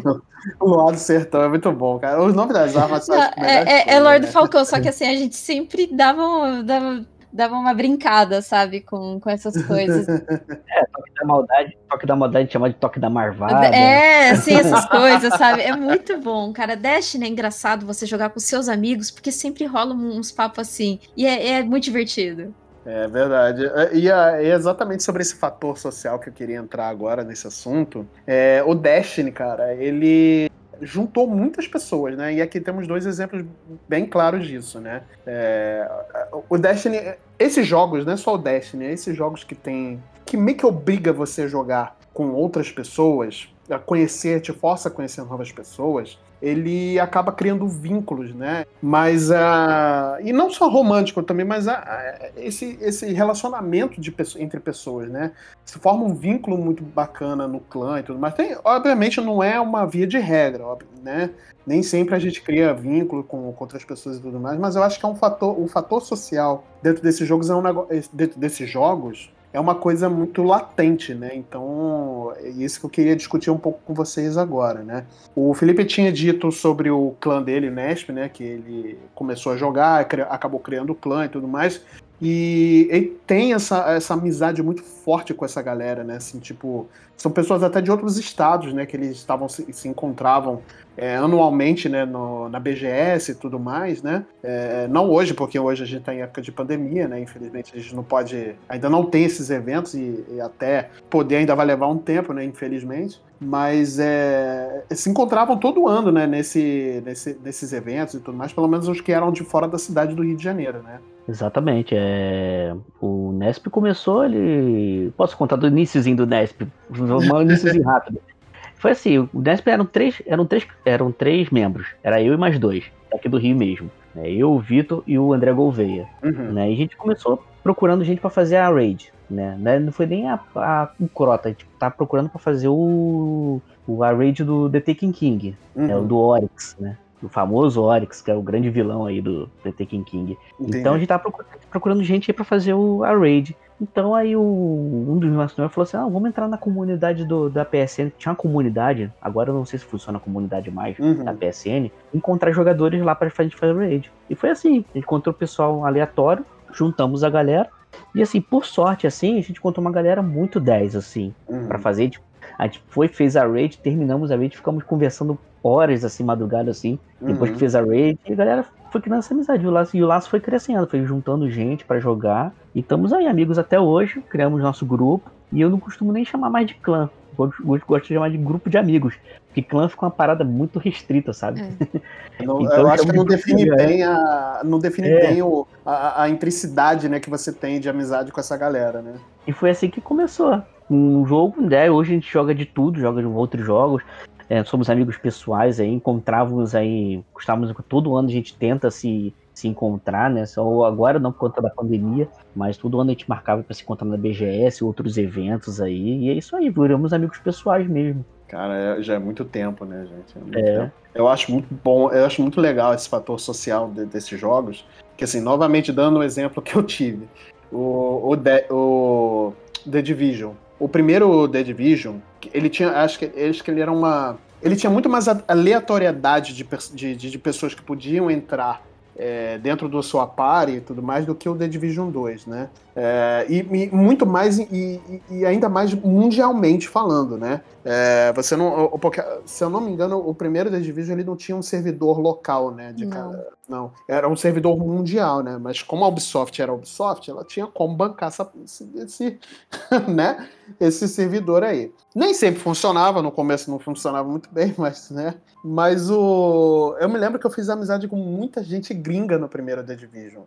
[LAUGHS] o Luar do Sertão é muito bom, cara. Os nomes das armas são é, é, é Luar do né? Falcão, só que [LAUGHS] assim, a gente sempre dava, dava dava uma brincada, sabe, com, com essas coisas. [LAUGHS] É, toque da maldade, toque da maldade chama de toque da marvada. É, assim, essas coisas, sabe? É muito bom, cara. Destiny é engraçado você jogar com seus amigos, porque sempre rola uns papos assim. E é, é muito divertido. É verdade. É, e é exatamente sobre esse fator social que eu queria entrar agora nesse assunto. É, o Destiny, cara, ele juntou muitas pessoas, né? E aqui temos dois exemplos bem claros disso, né? É, o Destiny, esses jogos, não é só o Destiny, é esses jogos que tem que meio que obriga você a jogar com outras pessoas, a conhecer, te força a conhecer novas pessoas ele acaba criando vínculos, né? Mas uh, e não só romântico também, mas uh, esse, esse relacionamento de entre pessoas, né? Se forma um vínculo muito bacana no clã e tudo mais. Tem, obviamente não é uma via de regra, né? Nem sempre a gente cria vínculo com, com outras pessoas e tudo mais, mas eu acho que é um fator, um fator social dentro desses jogos é um dentro desses jogos é uma coisa muito latente, né? Então, é isso que eu queria discutir um pouco com vocês agora, né? O Felipe tinha dito sobre o clã dele, Nesp, né? Que ele começou a jogar, acabou criando o clã e tudo mais. E ele tem essa, essa amizade muito forte com essa galera, né? Assim, tipo, são pessoas até de outros estados, né? Que eles estavam se, se encontravam é, anualmente, né? No, na BGS e tudo mais, né? É, não hoje, porque hoje a gente está em época de pandemia, né? Infelizmente a gente não pode, ainda não tem esses eventos e, e até poder ainda vai levar um tempo, né? Infelizmente mas é, se encontravam todo ano, né, nesse, nesse, nesses eventos e tudo mais, pelo menos os que eram de fora da cidade do Rio de Janeiro, né? Exatamente. É... O Nesp começou, ele. Posso contar do iníciozinho do Nesp? Um [LAUGHS] iníciozinho rápido. Foi assim, o Nesp eram três, eram três, eram três membros. Era eu e mais dois, aqui do Rio mesmo. Né? Eu, o Vitor e o André Gouveia. Uhum. Né? E a gente começou procurando gente para fazer a raid. Né? Não foi nem a, a, o Crota, a gente tá procurando para fazer o, o a raid do The Taken King, uhum. né? o do Oryx, né? O famoso Oryx, que é o grande vilão aí do The Taken King. Entendi. Então a gente tá procurando, procurando gente aí pra fazer o, a raid. Então aí o, um dos nossos falou assim: ah, vamos entrar na comunidade do, da PSN. Tinha uma comunidade, agora eu não sei se funciona a comunidade mais uhum. da PSN, encontrar jogadores lá pra gente fazer raid. E foi assim: a gente encontrou o pessoal aleatório, juntamos a galera. E assim, por sorte, assim, a gente encontrou uma galera muito 10, assim, uhum. para fazer. Tipo, a gente foi, fez a raid, terminamos a raid, ficamos conversando horas, assim, madrugada, assim, depois uhum. que fez a raid, e a galera foi criando essa amizade. O laço, e o laço foi crescendo, foi juntando gente para jogar. E estamos aí, amigos, até hoje. Criamos nosso grupo. E eu não costumo nem chamar mais de clã. Gosto, gosto de chamar de grupo de amigos. Porque clã fica uma parada muito restrita, sabe? É. [LAUGHS] Não, então, eu acho que não define bem, a, não define é. bem o, a, a intricidade né, que você tem de amizade com essa galera, né? E foi assim que começou. Um jogo, né? Hoje a gente joga de tudo, joga de outros jogos é, somos amigos pessoais aí, encontrávamos aí, costumamos, todo ano a gente tenta se, se encontrar, né? Só agora não por conta da pandemia, mas todo ano a gente marcava para se encontrar na BGS, outros eventos aí, e é isso aí, viramos amigos pessoais mesmo. Cara, é, já é muito tempo, né, gente? É é. Eu acho muito bom, eu acho muito legal esse fator social de, desses jogos, que assim, novamente dando o exemplo que eu tive, o, o, The, o The Division, o primeiro The Division, ele tinha, acho que, acho que ele era uma, ele tinha muito mais aleatoriedade de, de, de pessoas que podiam entrar é, dentro do seu party e tudo mais do que o The Division 2, né? É, e, e, muito mais, e, e, ainda mais mundialmente falando, né? É, você não, se eu não me engano, o primeiro The Division ele não tinha um servidor local, né? De. Cada, não, era um servidor mundial, né? Mas como a Ubisoft era a Ubisoft, ela tinha como bancar essa, esse, esse, [LAUGHS] né? esse servidor aí. Nem sempre funcionava, no começo não funcionava muito bem, [LAUGHS] mas, né? Mas o. Eu me lembro que eu fiz amizade com muita gente gringa no primeiro The Division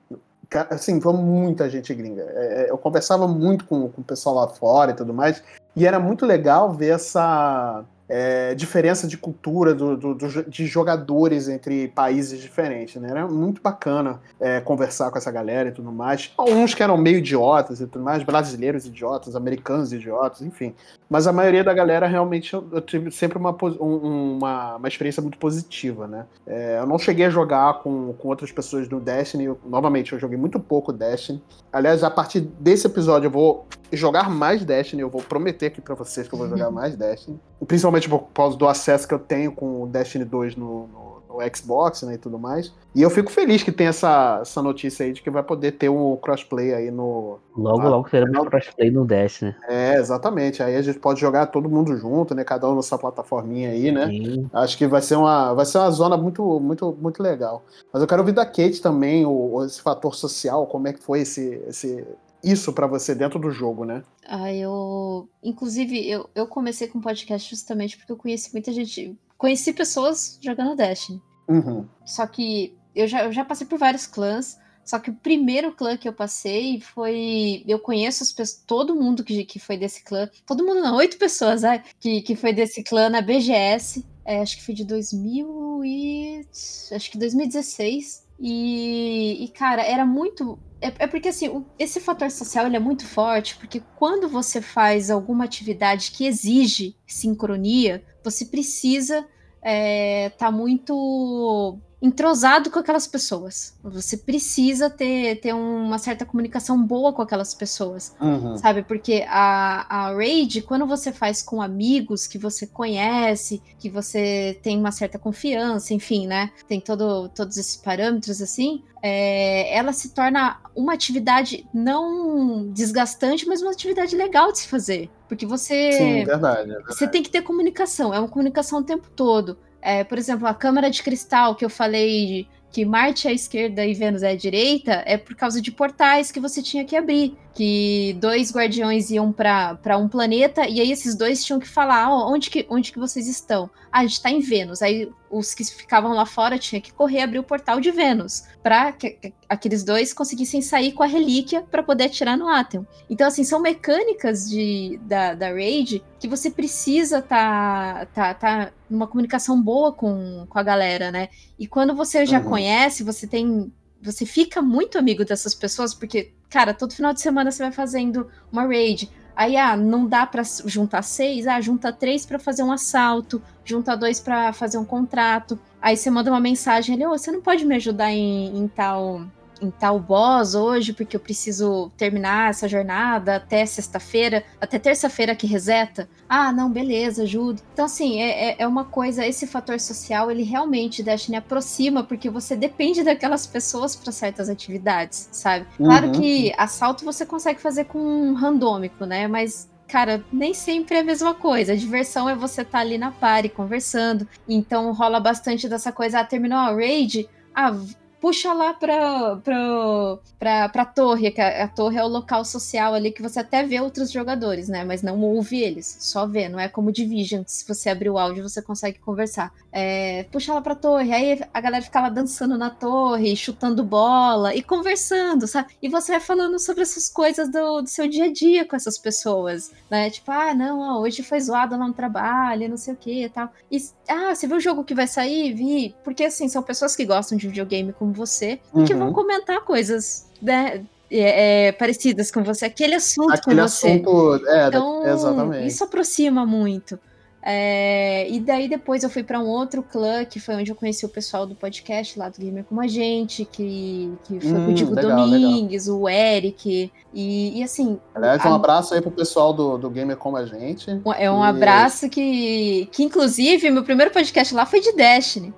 assim, foi muita gente gringa. É, é, eu conversava muito com, com o pessoal lá fora e tudo mais, e era muito legal ver essa, é, diferença de cultura do, do, do, de jogadores entre países diferentes, né? Era muito bacana é, conversar com essa galera e tudo mais. Alguns que eram meio idiotas e tudo mais, brasileiros idiotas, americanos idiotas, enfim. Mas a maioria da galera realmente eu, tive sempre uma, um, uma, uma experiência muito positiva, né? É, eu não cheguei a jogar com, com outras pessoas no Destiny. Eu, novamente, eu joguei muito pouco Destiny. Aliás, a partir desse episódio eu vou jogar mais Destiny. Eu vou prometer aqui para vocês que eu vou jogar [LAUGHS] mais Destiny. Principalmente por causa do acesso que eu tenho com o Destiny 2 no, no no Xbox né, e tudo mais. E eu fico feliz que tem essa, essa notícia aí de que vai poder ter um crossplay aí no. Logo, logo teremos um crossplay no Destiny. É, exatamente. Aí a gente pode jogar todo mundo junto, né? Cada um nessa plataforminha aí, né? Sim. Acho que vai ser uma, vai ser uma zona muito, muito, muito legal. Mas eu quero ouvir da Kate também o, esse fator social, como é que foi esse, esse, isso para você dentro do jogo, né? Ah, eu. Inclusive, eu, eu comecei com podcast justamente porque eu conheci muita gente conheci pessoas jogando Destiny. Uhum. Só que eu já, eu já passei por vários clãs. Só que o primeiro clã que eu passei foi. Eu conheço as pessoas, todo mundo que, que foi desse clã. Todo mundo não, oito pessoas, né? Que, que foi desse clã na BGS. É, acho que foi de 2000 e. Acho que 2016. E, e cara, era muito. É, é porque assim, o, esse fator social ele é muito forte, porque quando você faz alguma atividade que exige sincronia, você precisa estar é, tá muito entrosado com aquelas pessoas. Você precisa ter, ter uma certa comunicação boa com aquelas pessoas, uhum. sabe? Porque a, a raid, quando você faz com amigos que você conhece, que você tem uma certa confiança, enfim, né? Tem todo, todos esses parâmetros assim, é, ela se torna uma atividade não desgastante, mas uma atividade legal de se fazer. Porque você. Sim, verdade, é verdade. Você tem que ter comunicação, é uma comunicação o tempo todo. É, por exemplo, a câmara de cristal que eu falei que Marte é à esquerda e Vênus é à direita é por causa de portais que você tinha que abrir que dois guardiões iam para um planeta e aí esses dois tinham que falar oh, onde, que, onde que vocês estão. Ah, a gente está em Vênus. Aí os que ficavam lá fora tinham que correr abrir o portal de Vênus para que aqueles dois conseguissem sair com a relíquia para poder atirar no Atheon. Então, assim, são mecânicas de, da, da Raid que você precisa tá, tá, tá numa comunicação boa com, com a galera, né? E quando você já uhum. conhece, você tem você fica muito amigo dessas pessoas, porque, cara, todo final de semana você vai fazendo uma raid. Aí, ah, não dá para juntar seis, ah, junta três para fazer um assalto, junta dois para fazer um contrato. Aí você manda uma mensagem ali, oh, você não pode me ajudar em, em tal em tal boss hoje, porque eu preciso terminar essa jornada até sexta-feira, até terça-feira que reseta. Ah, não, beleza, ajudo. Então, assim, é, é, é uma coisa, esse fator social, ele realmente, Destiny, aproxima, porque você depende daquelas pessoas para certas atividades, sabe? Uhum. Claro que assalto você consegue fazer com um randômico, né? Mas cara, nem sempre é a mesma coisa. A diversão é você estar tá ali na party conversando. Então rola bastante dessa coisa. Ah, terminou a raid. Ah, puxa lá pra, pra, pra, pra torre, que a, a, torre é o local social ali que você até vê outros jogadores, né? Mas não ouve eles, só vê, não é como Division, se você abrir o áudio você consegue conversar. É, puxa lá pra torre, aí a galera fica lá dançando na torre, chutando bola e conversando, sabe? E você vai falando sobre essas coisas do, do seu dia a dia com essas pessoas, né? Tipo, ah, não, ó, hoje foi zoado lá no trabalho, não sei o que e tal. E, ah, você viu o jogo que vai sair? Vi. Porque, assim, são pessoas que gostam de videogame com como você uhum. e que vão uhum. comentar coisas né, é, é, parecidas com você, aquele assunto aquele com você. Assunto, é, então, exatamente. isso aproxima muito. É, e daí depois eu fui para um outro clã, que foi onde eu conheci o pessoal do podcast lá do Gamer Como a Gente, que, que foi hum, com o Diego legal, Domingues, legal. o Eric, e, e assim... Aliás, a... um abraço aí pro pessoal do, do Gamer Como a Gente. É um e... abraço que, que, inclusive, meu primeiro podcast lá foi de Destiny.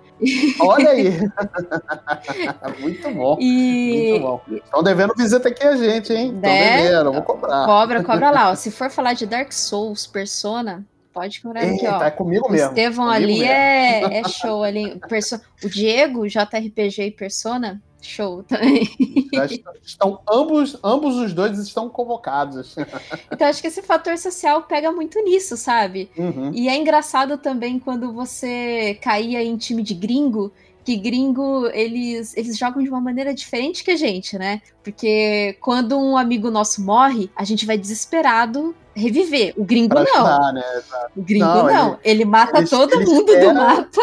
Olha aí! [LAUGHS] muito bom. E... Muito bom. Estão devendo visita aqui a gente, hein? Estão né? devendo, vou cobrar. Cobra, cobra lá. Ó. Se for falar de Dark Souls, Persona, pode cobrar aqui, ó. É comigo mesmo. O Estevão ali é, é show ali. Perso... O Diego, JRPG e Persona, show também. Estão, ambos, ambos os dois estão convocados. Então acho que esse fator social pega muito nisso, sabe? Uhum. E é engraçado também quando você caía em time de gringo, que gringo eles, eles jogam de uma maneira diferente que a gente, né? Porque quando um amigo nosso morre, a gente vai desesperado reviver. O gringo não. Ajudar, né? O gringo não. não. Ele, ele mata ele, todo ele mundo espera... do mapa.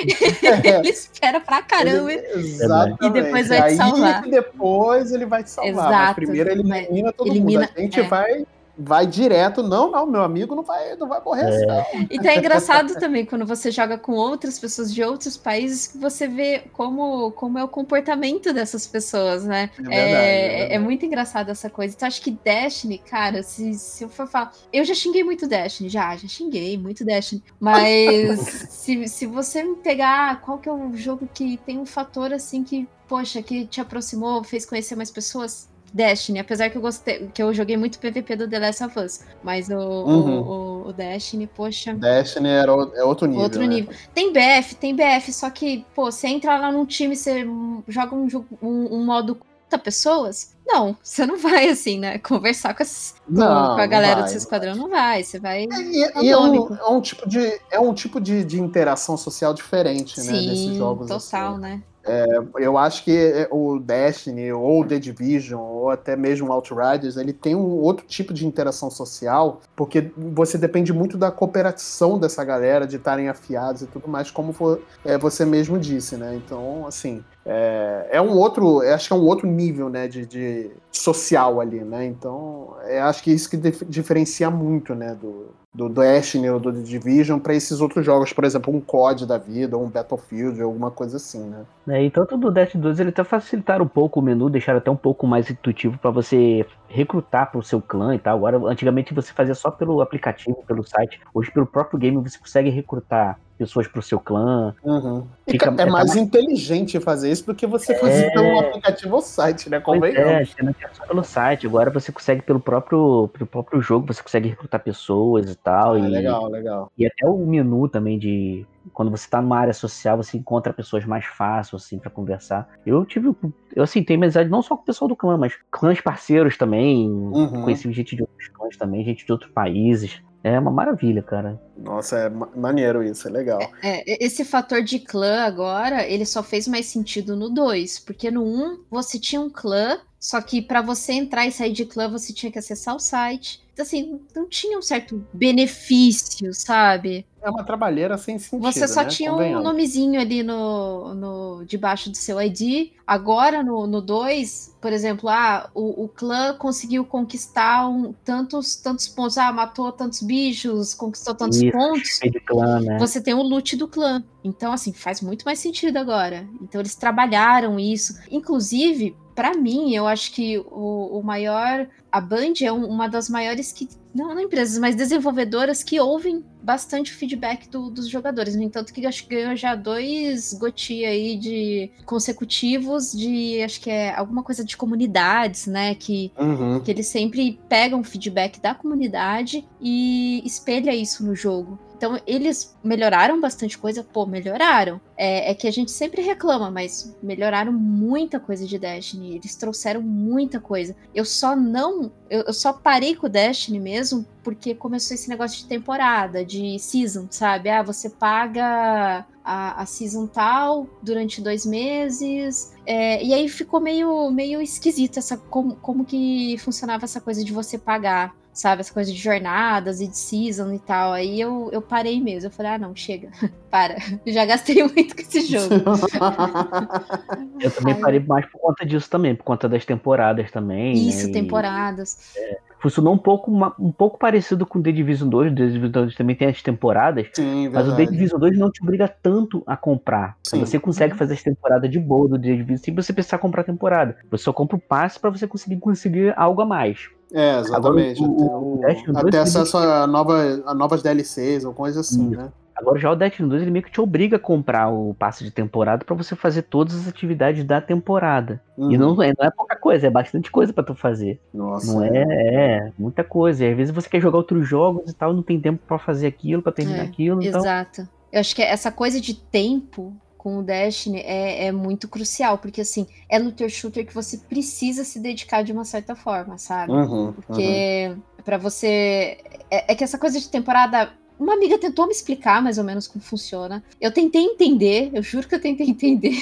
[LAUGHS] ele espera pra caramba. Exatamente. E depois vai te salvar. E depois ele vai te salvar. Exato. Mas primeiro ele elimina todo elimina, mundo. A gente é. vai vai direto, não, não, meu amigo não vai, não vai morrer assim, é. assim. Então é engraçado também quando você joga com outras pessoas de outros países que você vê como, como é o comportamento dessas pessoas, né? É, verdade, é, é, é muito engraçado essa coisa. Então acho que Destiny, cara, se, se eu for falar. Eu já xinguei muito Destiny, já, já xinguei muito Destiny. Mas [LAUGHS] se, se você me pegar qual que é o jogo que tem um fator assim que, poxa, que te aproximou, fez conhecer mais pessoas, Destiny, apesar que eu gostei, que eu joguei muito PVP do The Last of Us, mas o, uhum. o, o, Destiny, poxa. Destiny era o, é outro nível. Outro né? nível. Tem BF, tem BF, só que, pô, você entra lá num time, você joga um, um, um modo pessoas, não, você não vai assim, né? Conversar com, as, não, com a galera do seu esquadrão, não vai. Você vai. É, e, é, um, é, um, tipo de, é um tipo de, de interação social diferente, Sim, né? Nesses jogos. Total, assim. né? É, eu acho que é, o Destiny ou The Division ou até mesmo Outriders ele tem um outro tipo de interação social porque você depende muito da cooperação dessa galera de estarem afiados e tudo mais como for, é, você mesmo disse né? Então assim é, é um outro, acho que é um outro nível, né, de, de social ali, né, então é, acho que isso que dif diferencia muito, né, do, do Destiny ou do Division para esses outros jogos, por exemplo, um COD da vida, ou um Battlefield, alguma coisa assim, né. É, e tanto do Destiny 2 ele até facilitaram um pouco o menu, deixaram até um pouco mais intuitivo para você recrutar para o seu clã e tal. Agora, antigamente você fazia só pelo aplicativo, pelo site. Hoje, pelo próprio game, você consegue recrutar pessoas para o seu clã. Uhum. Fica, é, é, mais, mais inteligente fazer isso do que você fazer é... pelo aplicativo ou site, né? Convenhamos. É, não só pelo site. Agora você consegue pelo próprio, pelo próprio jogo, você consegue recrutar pessoas e tal. Ah, e, legal, legal. E até o menu também de quando você está numa área social, você encontra pessoas mais fácil, assim, para conversar. Eu tive, eu assim, tenho amizade não só com o pessoal do clã, mas clãs parceiros também. Uhum. Conheci gente de outros clãs também, gente de outros países. É uma maravilha, cara. Nossa, é maneiro isso, é legal. É, é, esse fator de clã agora, ele só fez mais sentido no 2, porque no 1 um, você tinha um clã, só que para você entrar e sair de clã você tinha que acessar o site. Então, assim, não tinha um certo benefício, sabe? É uma trabalheira sem sentido. Você só né? tinha um nomezinho ali no, no debaixo do seu ID. Agora, no 2, por exemplo, ah, o, o clã conseguiu conquistar um, tantos, tantos pontos. Ah, matou tantos bichos, conquistou tantos Isso, pontos. Clã, né? Você tem o loot do clã. Então, assim, faz muito mais sentido agora. Então, eles trabalharam isso. Inclusive, para mim, eu acho que o, o maior. A Band é um, uma das maiores que. Não, não empresas, mas desenvolvedoras que ouvem bastante o feedback do, dos jogadores. No entanto, que acho que ganhou já dois GOTI aí de consecutivos de acho que é alguma coisa de comunidades, né? Que, uhum. que eles sempre pegam feedback da comunidade e espelha isso no jogo. Então, eles melhoraram bastante coisa, pô, melhoraram. É, é, que a gente sempre reclama, mas melhoraram muita coisa de Destiny. Eles trouxeram muita coisa. Eu só não. Eu, eu só parei com o Destiny mesmo porque começou esse negócio de temporada, de season, sabe? Ah, você paga a, a season tal durante dois meses. É, e aí ficou meio, meio esquisito essa, como, como que funcionava essa coisa de você pagar sabe? Essa coisa de jornadas e de season e tal. Aí eu, eu parei mesmo. Eu falei, ah, não, chega. [LAUGHS] Para. Já gastei [LAUGHS] muito com esse jogo. [LAUGHS] eu também Ai. parei mais por conta disso também, por conta das temporadas também. Isso, né? temporadas. É, funcionou um pouco, um pouco parecido com The Division 2. The Division 2 também tem as temporadas. Sim, mas o The Division 2 não te obriga tanto a comprar. Sim. Você consegue fazer as temporadas de boa do The Division sem você precisar comprar temporada. Você só compra o passe para você conseguir conseguir algo a mais. É, exatamente. Agora, o, o, até, acesso a, nova, a novas DLCs ou coisas assim, Isso. né? Agora já o Destiny 2 ele meio que te obriga a comprar o passe de temporada para você fazer todas as atividades da temporada. Uhum. E não é, não é pouca coisa, é bastante coisa para tu fazer. Nossa. Não é, é, muita coisa. E às vezes você quer jogar outros jogos e tal, não tem tempo para fazer aquilo, para terminar é, aquilo. Então... Exato. Eu acho que essa coisa de tempo com o Destiny é, é, muito crucial, porque assim, é looter shooter que você precisa se dedicar de uma certa forma, sabe? Uhum, porque uhum. para você. É, é, que essa coisa de temporada uma amiga tentou me explicar mais ou menos como funciona. Eu tentei entender, eu juro que eu tentei [LAUGHS] entender,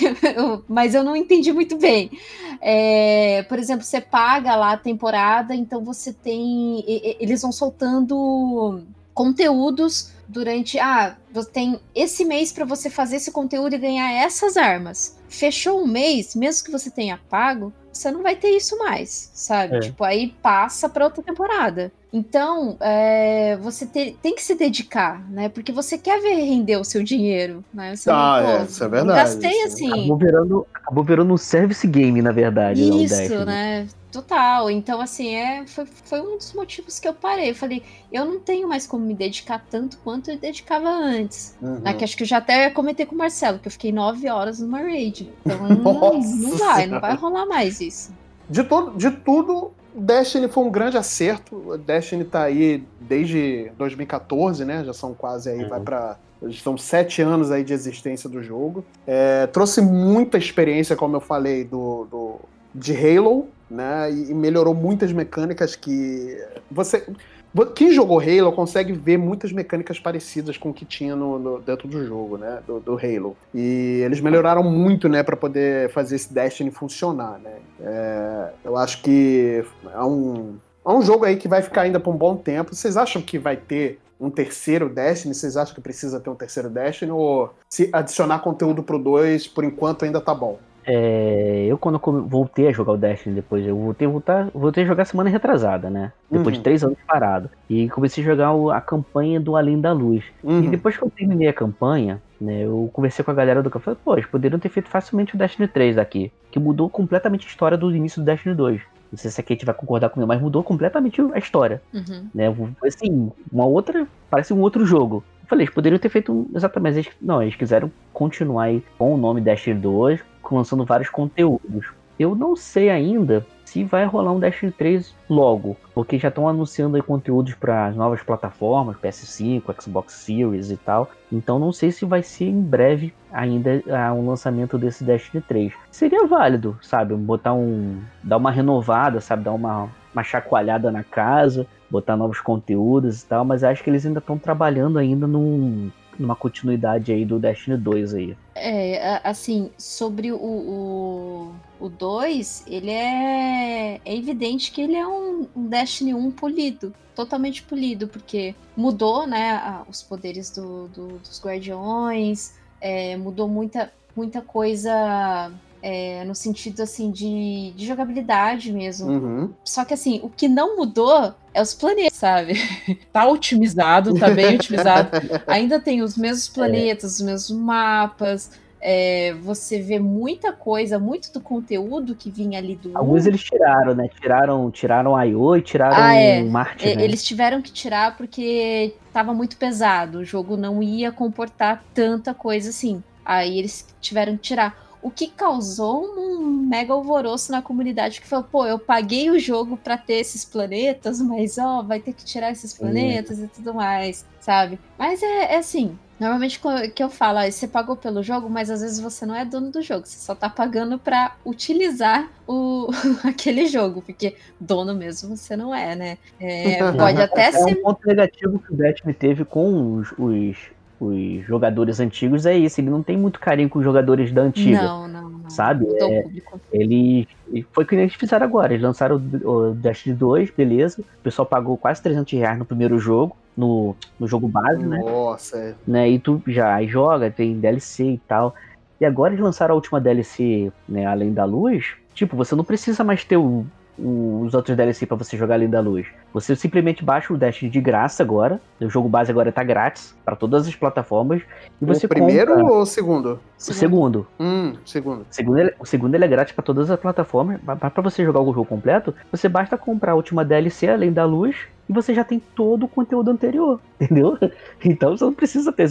mas eu não entendi muito bem. É, por exemplo, você paga lá a temporada, então você tem. Eles vão soltando conteúdos durante. Ah, você tem esse mês para você fazer esse conteúdo e ganhar essas armas. Fechou um mês, mesmo que você tenha pago, você não vai ter isso mais, sabe? É. Tipo, aí passa para outra temporada. Então, é, você te, tem que se dedicar, né? Porque você quer ver render o seu dinheiro, né? Você ah, não, é, isso é verdade. Gastei assim. Acabou virando, acabou virando um service game, na verdade. Isso, né? Total. Então, assim, é, foi, foi um dos motivos que eu parei. Eu falei, eu não tenho mais como me dedicar tanto quanto eu dedicava antes. Uhum. Né, que acho que eu já até comentei com o Marcelo, que eu fiquei nove horas numa raid. Então, [LAUGHS] não, não vai, não vai rolar mais isso. De, todo, de tudo, Destiny foi um grande acerto. Destiny tá aí desde 2014, né? Já são quase aí, uhum. vai para são sete anos aí de existência do jogo. É, trouxe muita experiência, como eu falei, do, do de Halo, né? E melhorou muitas mecânicas que você quem jogou Halo consegue ver muitas mecânicas parecidas com o que tinha no, no dentro do jogo, né? Do, do, Halo. E eles melhoraram muito, né, para poder fazer esse Destiny funcionar, né? É, eu acho que é um, é um jogo aí que vai ficar ainda por um bom tempo. Vocês acham que vai ter um terceiro Destiny? Vocês acham que precisa ter um terceiro Destiny? Ou se adicionar conteúdo pro 2, por enquanto ainda tá bom? É, eu quando voltei a jogar o Destiny depois, eu voltei, voltar, voltei a jogar semana retrasada, né? Depois uhum. de três anos parado. E comecei a jogar o, a campanha do Além da Luz. Uhum. E depois que eu terminei a campanha, né, eu conversei com a galera do café, pô, eles poderiam ter feito facilmente o Destiny 3 aqui, que mudou completamente a história do início do Destiny 2. Não sei se a Kate vai concordar comigo, mas mudou completamente a história. Uhum. Né? Assim, uma outra. Parece um outro jogo. Eu falei, eles poderiam ter feito um, exatamente. Eles, não, eles quiseram continuar aí com o nome Destiny 2, lançando vários conteúdos. Eu não sei ainda se vai rolar um Destiny 3 logo, porque já estão anunciando aí conteúdos para as novas plataformas, PS5, Xbox Series e tal. Então não sei se vai ser em breve ainda ah, um lançamento desse Destiny 3. Seria válido, sabe? Botar um. dar uma renovada, sabe? Dar uma, uma chacoalhada na casa, botar novos conteúdos e tal, mas acho que eles ainda estão trabalhando ainda num, numa continuidade aí do Destiny 2 aí. É, assim, sobre o 2, ele é, é evidente que ele é um, um Destiny 1 polido, totalmente polido, porque mudou, né, os poderes do, do, dos guardiões, é, mudou muita, muita coisa é, no sentido assim de, de jogabilidade mesmo. Uhum. Só que assim, o que não mudou é os planetas, sabe? [LAUGHS] Tá otimizado, tá bem otimizado. [LAUGHS] Ainda tem os mesmos planetas, os mesmos mapas. É, você vê muita coisa, muito do conteúdo que vinha ali do. Alguns eles tiraram, né? Tiraram, tiraram a IO e tiraram ah, é. Marte. É, né? Eles tiveram que tirar porque estava muito pesado. O jogo não ia comportar tanta coisa assim. Aí eles tiveram que tirar o que causou um mega alvoroço na comunidade que falou, pô, eu paguei o jogo para ter esses planetas, mas ó, vai ter que tirar esses planetas e tudo mais, sabe? Mas é, é assim, Normalmente que eu falo, ah, você pagou pelo jogo, mas às vezes você não é dono do jogo, você só tá pagando para utilizar o [LAUGHS] aquele jogo, porque dono mesmo você não é, né? É, [LAUGHS] pode até é ser. um ponto negativo que o Destiny teve com os, os os jogadores antigos é isso. Ele não tem muito carinho com os jogadores da antiga. Não, não, não. Sabe? É, ele foi o que eles fizeram agora. Eles lançaram o, o Destiny 2, beleza. O pessoal pagou quase 300 reais no primeiro jogo, no, no jogo base, né? Nossa, é. Né? E tu já joga, tem DLC e tal. E agora eles lançaram a última DLC, né, Além da Luz. Tipo, você não precisa mais ter o, os outros DLC para você jogar além da luz. Você simplesmente baixa o Destiny de graça agora. O jogo base agora tá grátis para todas as plataformas. E você o primeiro compra... ou o segundo? O segundo. Hum, segundo. O segundo, ele, o segundo ele é grátis para todas as plataformas. Para você jogar o jogo completo, você basta comprar a última DLC além da luz e você já tem todo o conteúdo anterior, [LAUGHS] entendeu? Então você não precisa ter.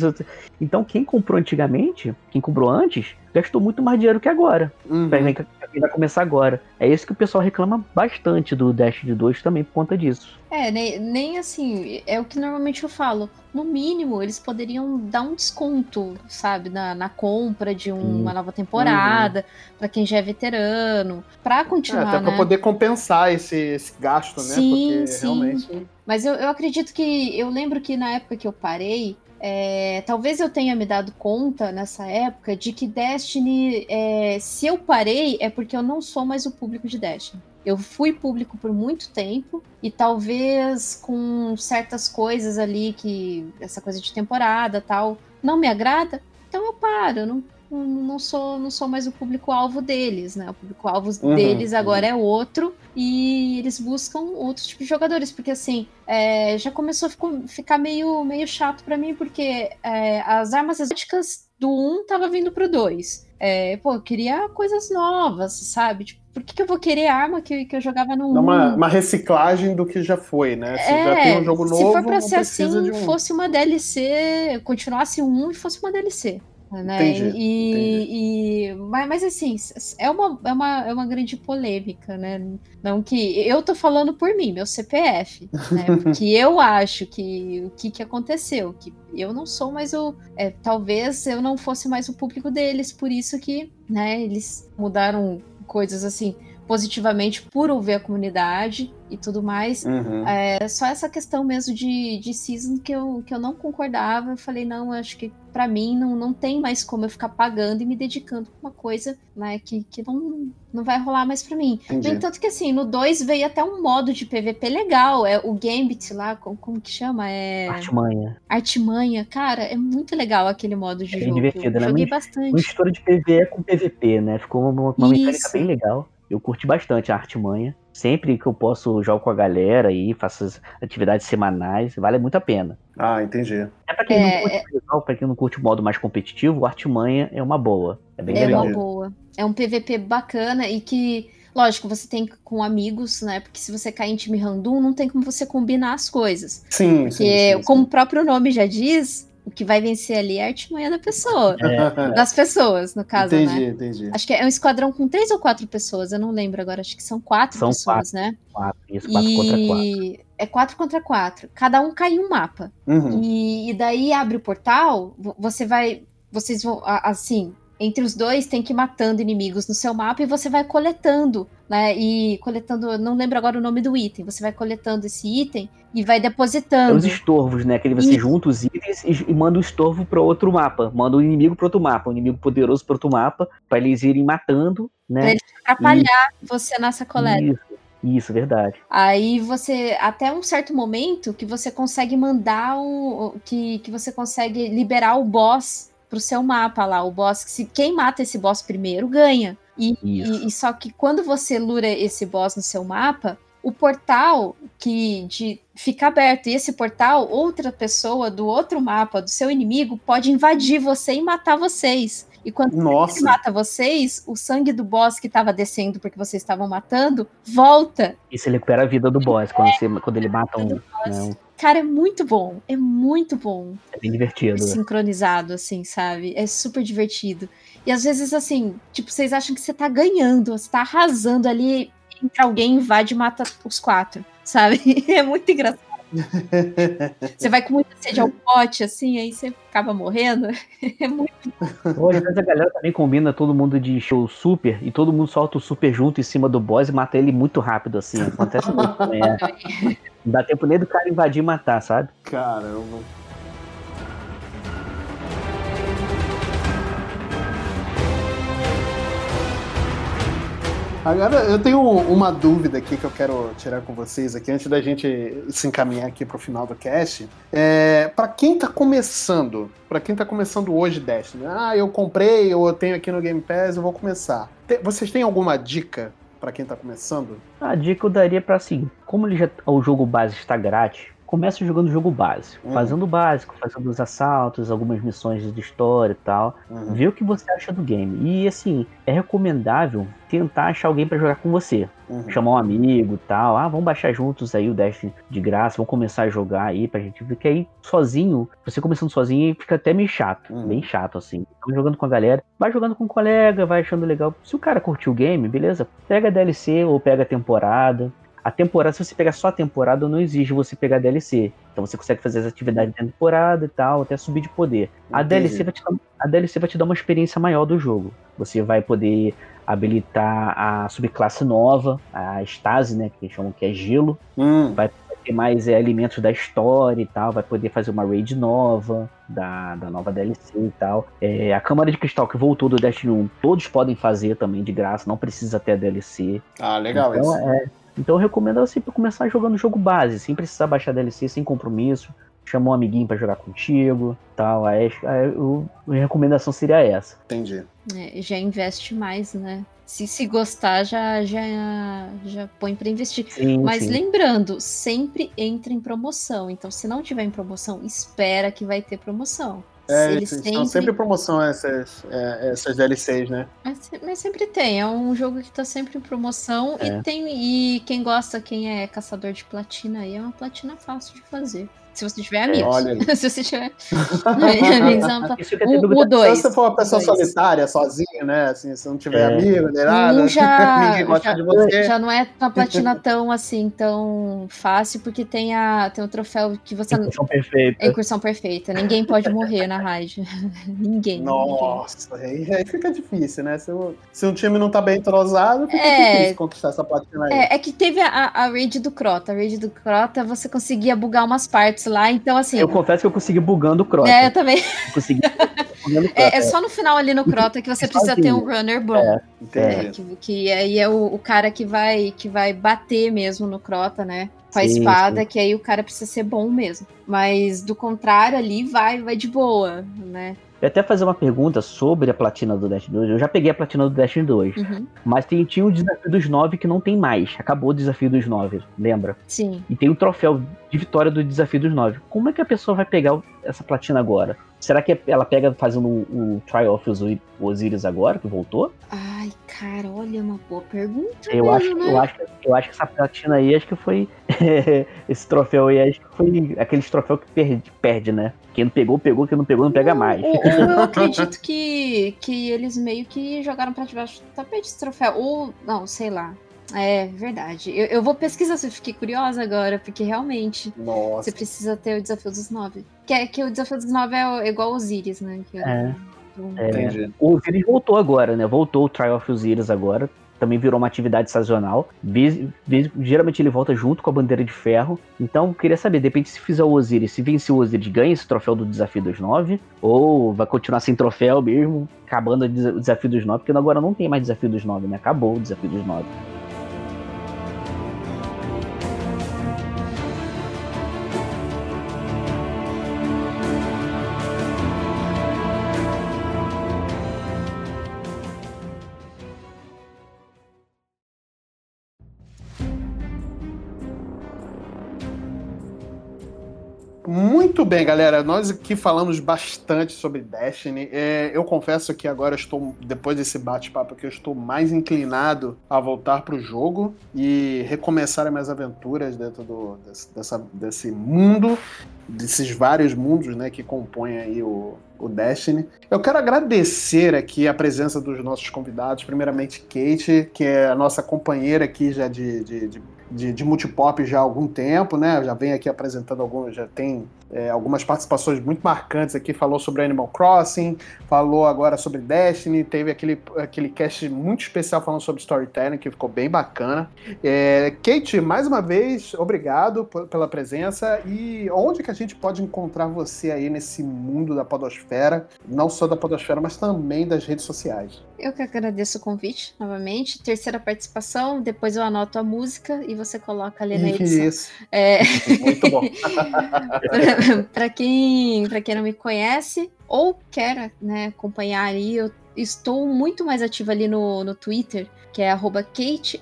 Então quem comprou antigamente, quem comprou antes, gastou muito mais dinheiro que agora. Uhum. Vai começar agora. É isso que o pessoal reclama bastante do Destiny 2 também por conta disso. É, nem, nem assim, é o que normalmente eu falo. No mínimo, eles poderiam dar um desconto, sabe, na, na compra de um, uma nova temporada, uhum. para quem já é veterano, para continuar. É, até né? pra poder compensar esse, esse gasto, né? Sim, Porque sim. realmente. Mas eu, eu acredito que. Eu lembro que na época que eu parei, é, talvez eu tenha me dado conta nessa época de que Destiny, é, se eu parei, é porque eu não sou mais o público de Destiny. Eu fui público por muito tempo e talvez com certas coisas ali que essa coisa de temporada tal não me agrada, então eu paro, não não sou, não sou mais o público-alvo deles, né? O público-alvo uhum, deles agora uhum. é outro e eles buscam outros tipos de jogadores, porque assim, é, já começou a ficar meio, meio chato para mim, porque é, as armas exóticas do 1 tava vindo pro 2. É, pô, eu queria coisas novas, sabe? Tipo, por que, que, eu vou querer arma que, que eu jogava no 1? Uma, uma reciclagem do que já foi, né? Se é, já tem um jogo novo, se for pra ser assim, um... fosse uma DLC, continuasse um e fosse uma DLC. Né? Entendi, e, entendi. e mas, mas, assim, é uma, é, uma, é uma grande polêmica, né? Não que eu tô falando por mim, meu CPF, né? [LAUGHS] Porque eu acho que o que, que aconteceu, que eu não sou mais o, é, talvez eu não fosse mais o público deles, por isso que, né? Eles mudaram coisas assim positivamente por ouvir a comunidade e tudo mais. Uhum. É, só essa questão mesmo de, de season que eu, que eu não concordava. Eu falei, não, eu acho que para mim não, não tem mais como eu ficar pagando e me dedicando pra uma coisa né, que, que não, não vai rolar mais para mim. Entendi. No entanto que assim, no 2 veio até um modo de PVP legal, é o Gambit lá, como, como que chama? É... Artimanha. Artimanha, cara, é muito legal aquele modo de é jogo. divertido, né? Joguei bastante. Uma história de PVE com PVP, né? Ficou uma, uma mecânica bem legal. Eu curti bastante a Artimanha. Sempre que eu posso jogo com a galera e faço as atividades semanais, vale muito a pena. Ah, entendi. É pra quem, é, não, curte é... pra quem não curte o modo mais competitivo, o Artimanha é uma boa. É bem é legal. É uma boa. É um PVP bacana e que, lógico, você tem com amigos, né? Porque se você cair em time random, não tem como você combinar as coisas. Sim, Porque, sim, sim, como o próprio nome já diz, que vai vencer ali é a artimanha da pessoa. É. Das pessoas, no caso, entendi, né? Entendi, Acho que é um esquadrão com três ou quatro pessoas, eu não lembro agora. Acho que são quatro são pessoas, quatro, né? Quatro, isso, quatro e... contra quatro. É quatro contra quatro. Cada um cai em um mapa. Uhum. E, e daí abre o portal, você vai. Vocês vão. Assim, entre os dois tem que ir matando inimigos no seu mapa e você vai coletando, né? E coletando, não lembro agora o nome do item. Você vai coletando esse item e vai depositando. É os estorvos, né? Que você junta os itens e, e manda o estorvo para outro mapa, manda o inimigo para outro mapa, o inimigo poderoso para outro mapa, para eles irem matando, né? Pra eles atrapalhar e... você nessa coleta. Isso. Isso, verdade. Aí você, até um certo momento, que você consegue mandar o. que, que você consegue liberar o boss pro seu mapa lá, o boss. Se quem mata esse boss primeiro ganha. E, e, e, só que quando você lura esse boss no seu mapa, o portal que de fica aberto e esse portal, outra pessoa do outro mapa do seu inimigo pode invadir você e matar vocês. E quando ele mata vocês, o sangue do boss que estava descendo porque vocês estavam matando volta. E você recupera a vida do boss quando, você, quando ele mata um, Cara, é muito bom. É muito bom. É bem divertido. Sincronizado, assim, sabe? É super divertido. E às vezes, assim, tipo, vocês acham que você tá ganhando, você tá arrasando ali, entra alguém, invade e mata os quatro, sabe? [LAUGHS] É muito engraçado. você vai com muita sede ao pote, assim, aí você acaba morrendo. [LAUGHS] É muito. Hoje, a galera também combina todo mundo de show super e todo mundo solta o super junto em cima do boss e mata ele muito rápido, assim. Acontece muito também. [LAUGHS] Não dá tempo nem do cara invadir e matar, sabe? Caramba. Agora eu tenho uma dúvida aqui que eu quero tirar com vocês aqui antes da gente se encaminhar aqui para o final do cast. É, para quem está começando, para quem está começando hoje Destiny, ah, eu comprei, eu tenho aqui no Game Pass, eu vou começar. Vocês têm alguma dica para quem tá começando? A dica eu daria para assim, como ele já, o jogo base está grátis, começa jogando o jogo básico, uhum. fazendo o básico, fazendo os assaltos, algumas missões de história e tal. Uhum. Vê o que você acha do game. E assim, é recomendável tentar achar alguém para jogar com você. Uhum. Chamar um amigo e tal. Ah, vamos baixar juntos aí o Dash de graça, vamos começar a jogar aí pra gente ver que aí sozinho, você começando sozinho fica até meio chato, uhum. bem chato assim. Então jogando com a galera, vai jogando com um colega, vai achando legal. Se o cara curtiu o game, beleza, pega a DLC ou pega a temporada. A temporada, se você pegar só a temporada, não exige você pegar DLC. Então você consegue fazer as atividades da temporada e tal, até subir de poder. A DLC, vai te dar, a DLC vai te dar uma experiência maior do jogo. Você vai poder habilitar a subclasse nova, a Stasi, né? Que chamam que é gelo. Hum. Vai ter mais é, alimentos da história e tal. Vai poder fazer uma raid nova da, da nova DLC e tal. É, a Câmara de Cristal que voltou do Destiny 1, todos podem fazer também de graça, não precisa ter a DLC. Ah, legal então, isso. É, então eu recomendo ela sempre começar jogando o jogo base, sem precisar baixar DLC, sem compromisso. Chamar um amiguinho para jogar contigo, tal. Aí, aí a minha recomendação seria essa. Entendi. É, já investe mais, né? Se, se gostar, já, já, já põe para investir. Sim, Mas sim. lembrando, sempre entra em promoção. Então, se não tiver em promoção, espera que vai ter promoção. É, eles sempre... São sempre promoção essas, é, essas DLCs, né? Mas, mas, sempre tem, é um jogo que tá sempre em promoção é. e tem. E quem gosta, quem é caçador de platina aí, é uma platina fácil de fazer. Se você tiver amigos. É, olha [LAUGHS] se você tiver amigos, o 2. Se você for uma pessoa solitária, sozinha, né? Assim, se não tiver é. amigo, nem nada, já, [LAUGHS] ninguém gosta já, de você. Já não é uma platina tão assim, tão fácil, porque tem, a, tem o troféu que você. Incursão perfeita. É incursão perfeita. Ninguém pode morrer na raid. [LAUGHS] ninguém. Nossa, ninguém. Aí, fica difícil, né? Se, se um time não tá bem entrosado, fica é, difícil conquistar essa platina aí. É, é que teve a, a raid do Crota. A raid do Crota, você conseguia bugar umas partes lá, então assim. Eu confesso que eu consegui bugando o Crota. É, eu também. Eu consegui. [LAUGHS] é, é, só no final ali no Crota que você precisa ter um runner bom. É, é, que, que aí é o, o, cara que vai, que vai bater mesmo no Crota, né? Com a sim, espada, sim. que aí o cara precisa ser bom mesmo. Mas do contrário, ali vai, vai de boa, né? Eu até fazer uma pergunta sobre a platina do Destiny 2. Eu já peguei a platina do Destiny 2. Uhum. Mas tem, tinha o desafio dos 9 que não tem mais. Acabou o desafio dos 9, lembra? Sim. E tem o troféu de vitória do desafio dos 9. Como é que a pessoa vai pegar essa platina agora? Será que ela pega fazendo o, o Trial of Osiris agora, que voltou? Ai, cara, olha, uma boa pergunta. Eu, mesmo, acho, né? eu, acho, eu acho que essa platina aí, acho que foi. [LAUGHS] esse troféu aí, acho que foi aqueles troféus que perde, perde, né? Quem não pegou, pegou, quem não pegou, não pega mais. Ou, eu [LAUGHS] acredito que, que eles meio que jogaram pra debaixo do tapete esse troféu. Ou, não, sei lá. É verdade. Eu, eu vou pesquisar, se fiquei curiosa agora, porque realmente Nossa. você precisa ter o desafio dos nove. Que, é, que o desafio dos nove é igual Osiris, né? Que é. É, o Osiris voltou agora, né? Voltou o Trial of Osiris agora também virou uma atividade sazonal. Geralmente ele volta junto com a bandeira de ferro. Então, queria saber, de repente, se fizer o Osiris, se vencer o Osiris, ganha esse troféu do Desafio dos Nove? Ou vai continuar sem troféu mesmo, acabando o Desafio dos Nove? Porque agora não tem mais Desafio dos Nove, né? Acabou o Desafio dos Nove. Muito bem, galera. Nós aqui falamos bastante sobre Destiny. É, eu confesso que agora estou, depois desse bate-papo aqui, eu estou mais inclinado a voltar para o jogo e recomeçar as minhas aventuras dentro do, desse, dessa, desse mundo, desses vários mundos né, que compõem aí o, o Destiny. Eu quero agradecer aqui a presença dos nossos convidados, primeiramente Kate, que é a nossa companheira aqui já de, de, de de, de multipop já há algum tempo, né? Já vem aqui apresentando alguns, já tem é, algumas participações muito marcantes aqui. Falou sobre Animal Crossing, falou agora sobre Destiny, teve aquele, aquele cast muito especial falando sobre storytelling que ficou bem bacana. É, Kate, mais uma vez, obrigado pela presença. E onde que a gente pode encontrar você aí nesse mundo da podosfera, não só da podosfera, mas também das redes sociais? Eu que agradeço o convite novamente. Terceira participação, depois eu anoto a música e você coloca ali na edição. Isso. É... [LAUGHS] Muito bom. [LAUGHS] para quem, quem não me conhece ou quer né, acompanhar ali, eu estou muito mais ativa ali no, no Twitter, que é arroba Kate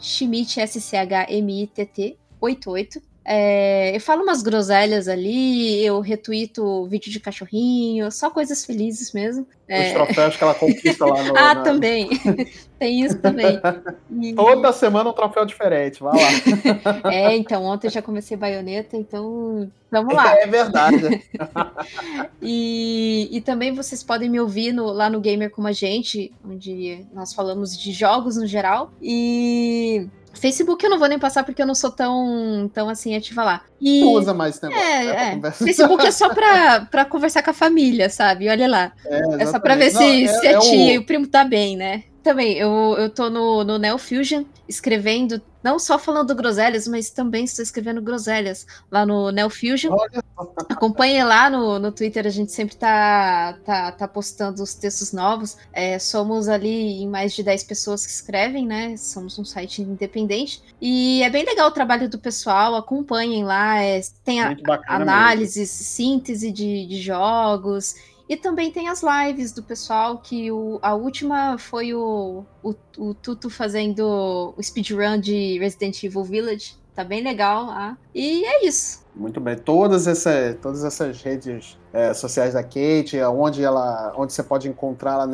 Schmidt, S-C-H-M-I-T-T 88. É, eu falo umas groselhas ali, eu retuito vídeo de cachorrinho, só coisas felizes mesmo. Os é... troféus que ela conquista lá no. [LAUGHS] ah, na... também. [LAUGHS] Tem isso também. E... Toda semana um troféu diferente, vai lá. [LAUGHS] é, então, ontem eu já comecei baioneta, então vamos lá. É verdade. e, e também vocês podem me ouvir no, lá no Gamer Como a Gente, onde nós falamos de jogos no geral. E Facebook eu não vou nem passar porque eu não sou tão, tão assim ativa lá. E, usa mais esse negócio. É, é. Facebook é só pra, pra conversar com a família, sabe? Olha lá. É, é só pra ver não, se, se a tia o... e o primo tá bem, né? Também, eu, eu tô no, no Neo Fusion escrevendo, não só falando groselhas, mas também estou escrevendo groselhas lá no Neo Fusion. Acompanhe lá no, no Twitter, a gente sempre tá, tá, tá postando os textos novos. É, somos ali em mais de 10 pessoas que escrevem, né? Somos um site independente. E é bem legal o trabalho do pessoal, acompanhem lá. É, tem a, análises, mesmo. síntese de, de jogos. E também tem as lives do pessoal, que o, a última foi o, o, o Tuto fazendo o speedrun de Resident Evil Village. Tá bem legal lá. E é isso. Muito bem. Todas, essa, todas essas redes é, sociais da Kate, onde, ela, onde você pode encontrá-la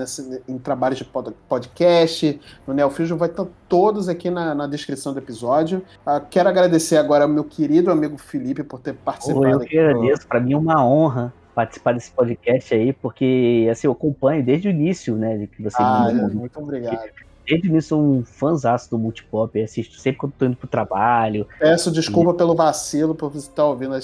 em trabalhos de podcast, no Neofusion, vai estar todos aqui na, na descrição do episódio. Ah, quero agradecer agora ao meu querido amigo Felipe por ter participado. Oh, eu que agradeço. Para mim é uma honra participar desse podcast aí, porque assim, eu acompanho desde o início, né? Que você ah, me... muito obrigado. Desde o início sou um fãzaço do Multipop, assisto sempre quando tô indo pro trabalho. Peço desculpa e... pelo vacilo, por você estar ouvindo a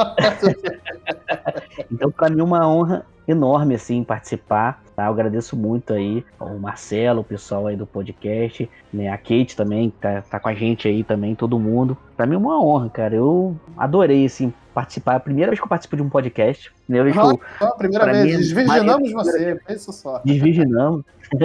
[LAUGHS] então, para mim, é uma honra enorme, assim, participar, tá? Eu agradeço muito aí o Marcelo, o pessoal aí do podcast, né? A Kate também, que tá, tá com a gente aí também, todo mundo. Pra mim é uma honra, cara. Eu adorei, assim, participar. A primeira vez que eu participo de um podcast. Vez que eu, a primeira vez, mim, desvirginamos você, pensa só. Desvirginamos. [LAUGHS]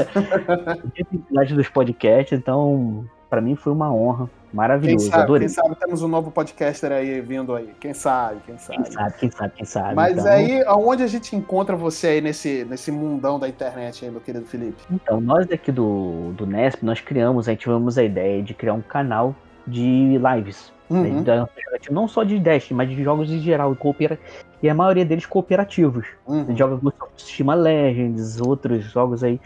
[LAUGHS] dos podcasts, então, para mim foi uma honra Maravilhoso, quem sabe, adorei. Quem sabe temos um novo podcaster aí vindo aí. Quem sabe, quem sabe. Quem sabe, quem sabe, quem sabe. Mas então... aí, aonde a gente encontra você aí nesse, nesse mundão da internet aí, meu querido Felipe? Então, nós aqui do, do Nesp, nós criamos, aí tivemos a ideia de criar um canal de lives. Uhum. Né, não só de Destiny, mas de jogos em geral, e, coopera... e a maioria deles cooperativos. Uhum. Jogos do Sistema Legends, outros jogos aí.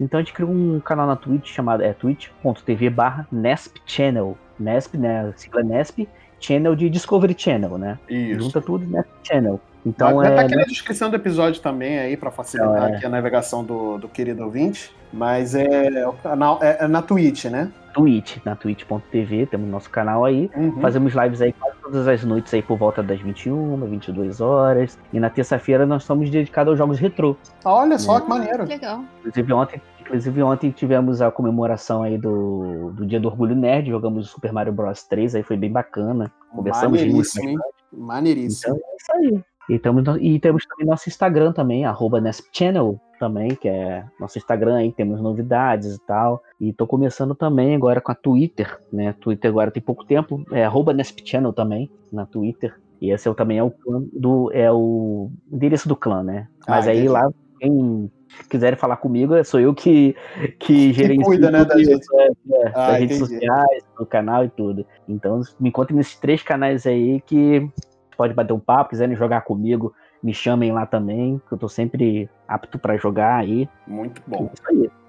Então a gente criou um canal na Twitch chamado é, twitch.tv barra Nesp Channel. Nesp, né? Sigla Nesp, Channel de Discovery Channel, né? Isso. Junta tudo Nesp Channel. Então vai, é. Tá aqui na descrição do episódio também aí para facilitar então, é... aqui a navegação do, do querido ouvinte. Mas é, é, é na Twitch, né? Twitch, na twitch.tv, temos nosso canal aí. Uhum. Fazemos lives aí quase todas as noites aí por volta das 21, 22 horas. E na terça-feira nós estamos dedicados aos jogos retrô. Olha só, né? que maneiro. Legal. Inclusive ontem Inclusive, ontem tivemos a comemoração aí do, do Dia do Orgulho Nerd, jogamos Super Mario Bros 3, aí foi bem bacana. Conversamos Maneiríssimo, hein? Maneiríssimo. Então, é isso aí. E temos, e temos também nosso Instagram também, arroba Channel também, que é nosso Instagram aí, temos novidades e tal. E tô começando também agora com a Twitter, né? Twitter agora tem pouco tempo, é arroba Channel também, na Twitter. E esse é, também é o clã do. é o endereço do clã, né? Mas ah, aí lá, quem quiserem falar comigo, sou eu que, que gerencio cuida, né, das redes, é, é, ah, das redes sociais, do canal e tudo. Então me encontrem nesses três canais aí que pode bater um papo, quiserem jogar comigo, me chamem lá também, que eu tô sempre apto para jogar aí. Muito bom.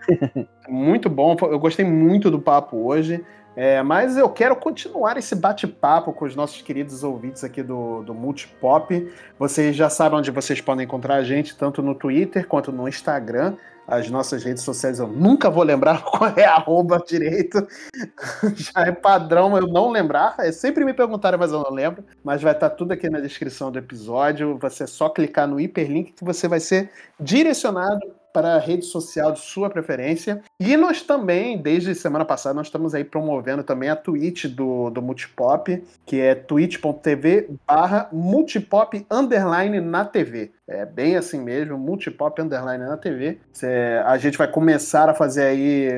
[LAUGHS] muito bom, eu gostei muito do papo hoje. É, mas eu quero continuar esse bate-papo com os nossos queridos ouvintes aqui do, do Multipop. Vocês já sabem onde vocês podem encontrar a gente, tanto no Twitter quanto no Instagram. As nossas redes sociais eu nunca vou lembrar [LAUGHS] qual é a arroba direito. [LAUGHS] Já é padrão eu não lembrar. É sempre me perguntaram, mas eu não lembro. Mas vai estar tudo aqui na descrição do episódio. Você é só clicar no hiperlink que você vai ser direcionado para a rede social de sua preferência. E nós também, desde semana passada, nós estamos aí promovendo também a Twitch do, do Multipop, que é twitch.tv barra multipop underline na TV. É bem assim mesmo, Multipop Underline na TV. Cê, a gente vai começar a fazer aí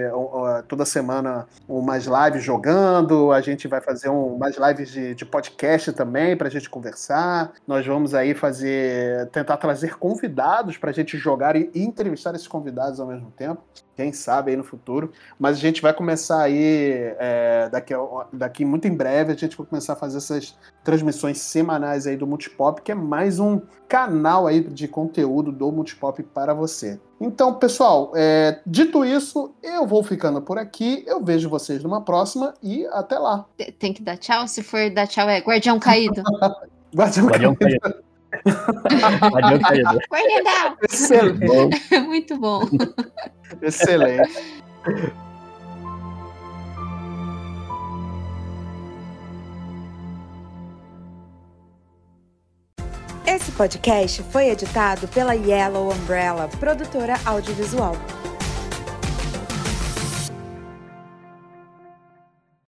toda semana umas lives jogando, a gente vai fazer um, umas lives de, de podcast também pra gente conversar. Nós vamos aí fazer, tentar trazer convidados pra gente jogar e, e entrevistar esses convidados ao mesmo tempo quem sabe aí no futuro. Mas a gente vai começar aí, é, daqui, daqui muito em breve, a gente vai começar a fazer essas transmissões semanais aí do Multipop, que é mais um canal aí de conteúdo do Multipop para você. Então, pessoal, é, dito isso, eu vou ficando por aqui. Eu vejo vocês numa próxima e até lá. Tem que dar tchau? Se for dar tchau, é Guardião Caído. [LAUGHS] Guardião, Guardião Caído. caído. [LAUGHS] Guardião. Excelente. [LAUGHS] Muito bom. Excelente. Esse podcast foi editado pela Yellow Umbrella, produtora audiovisual.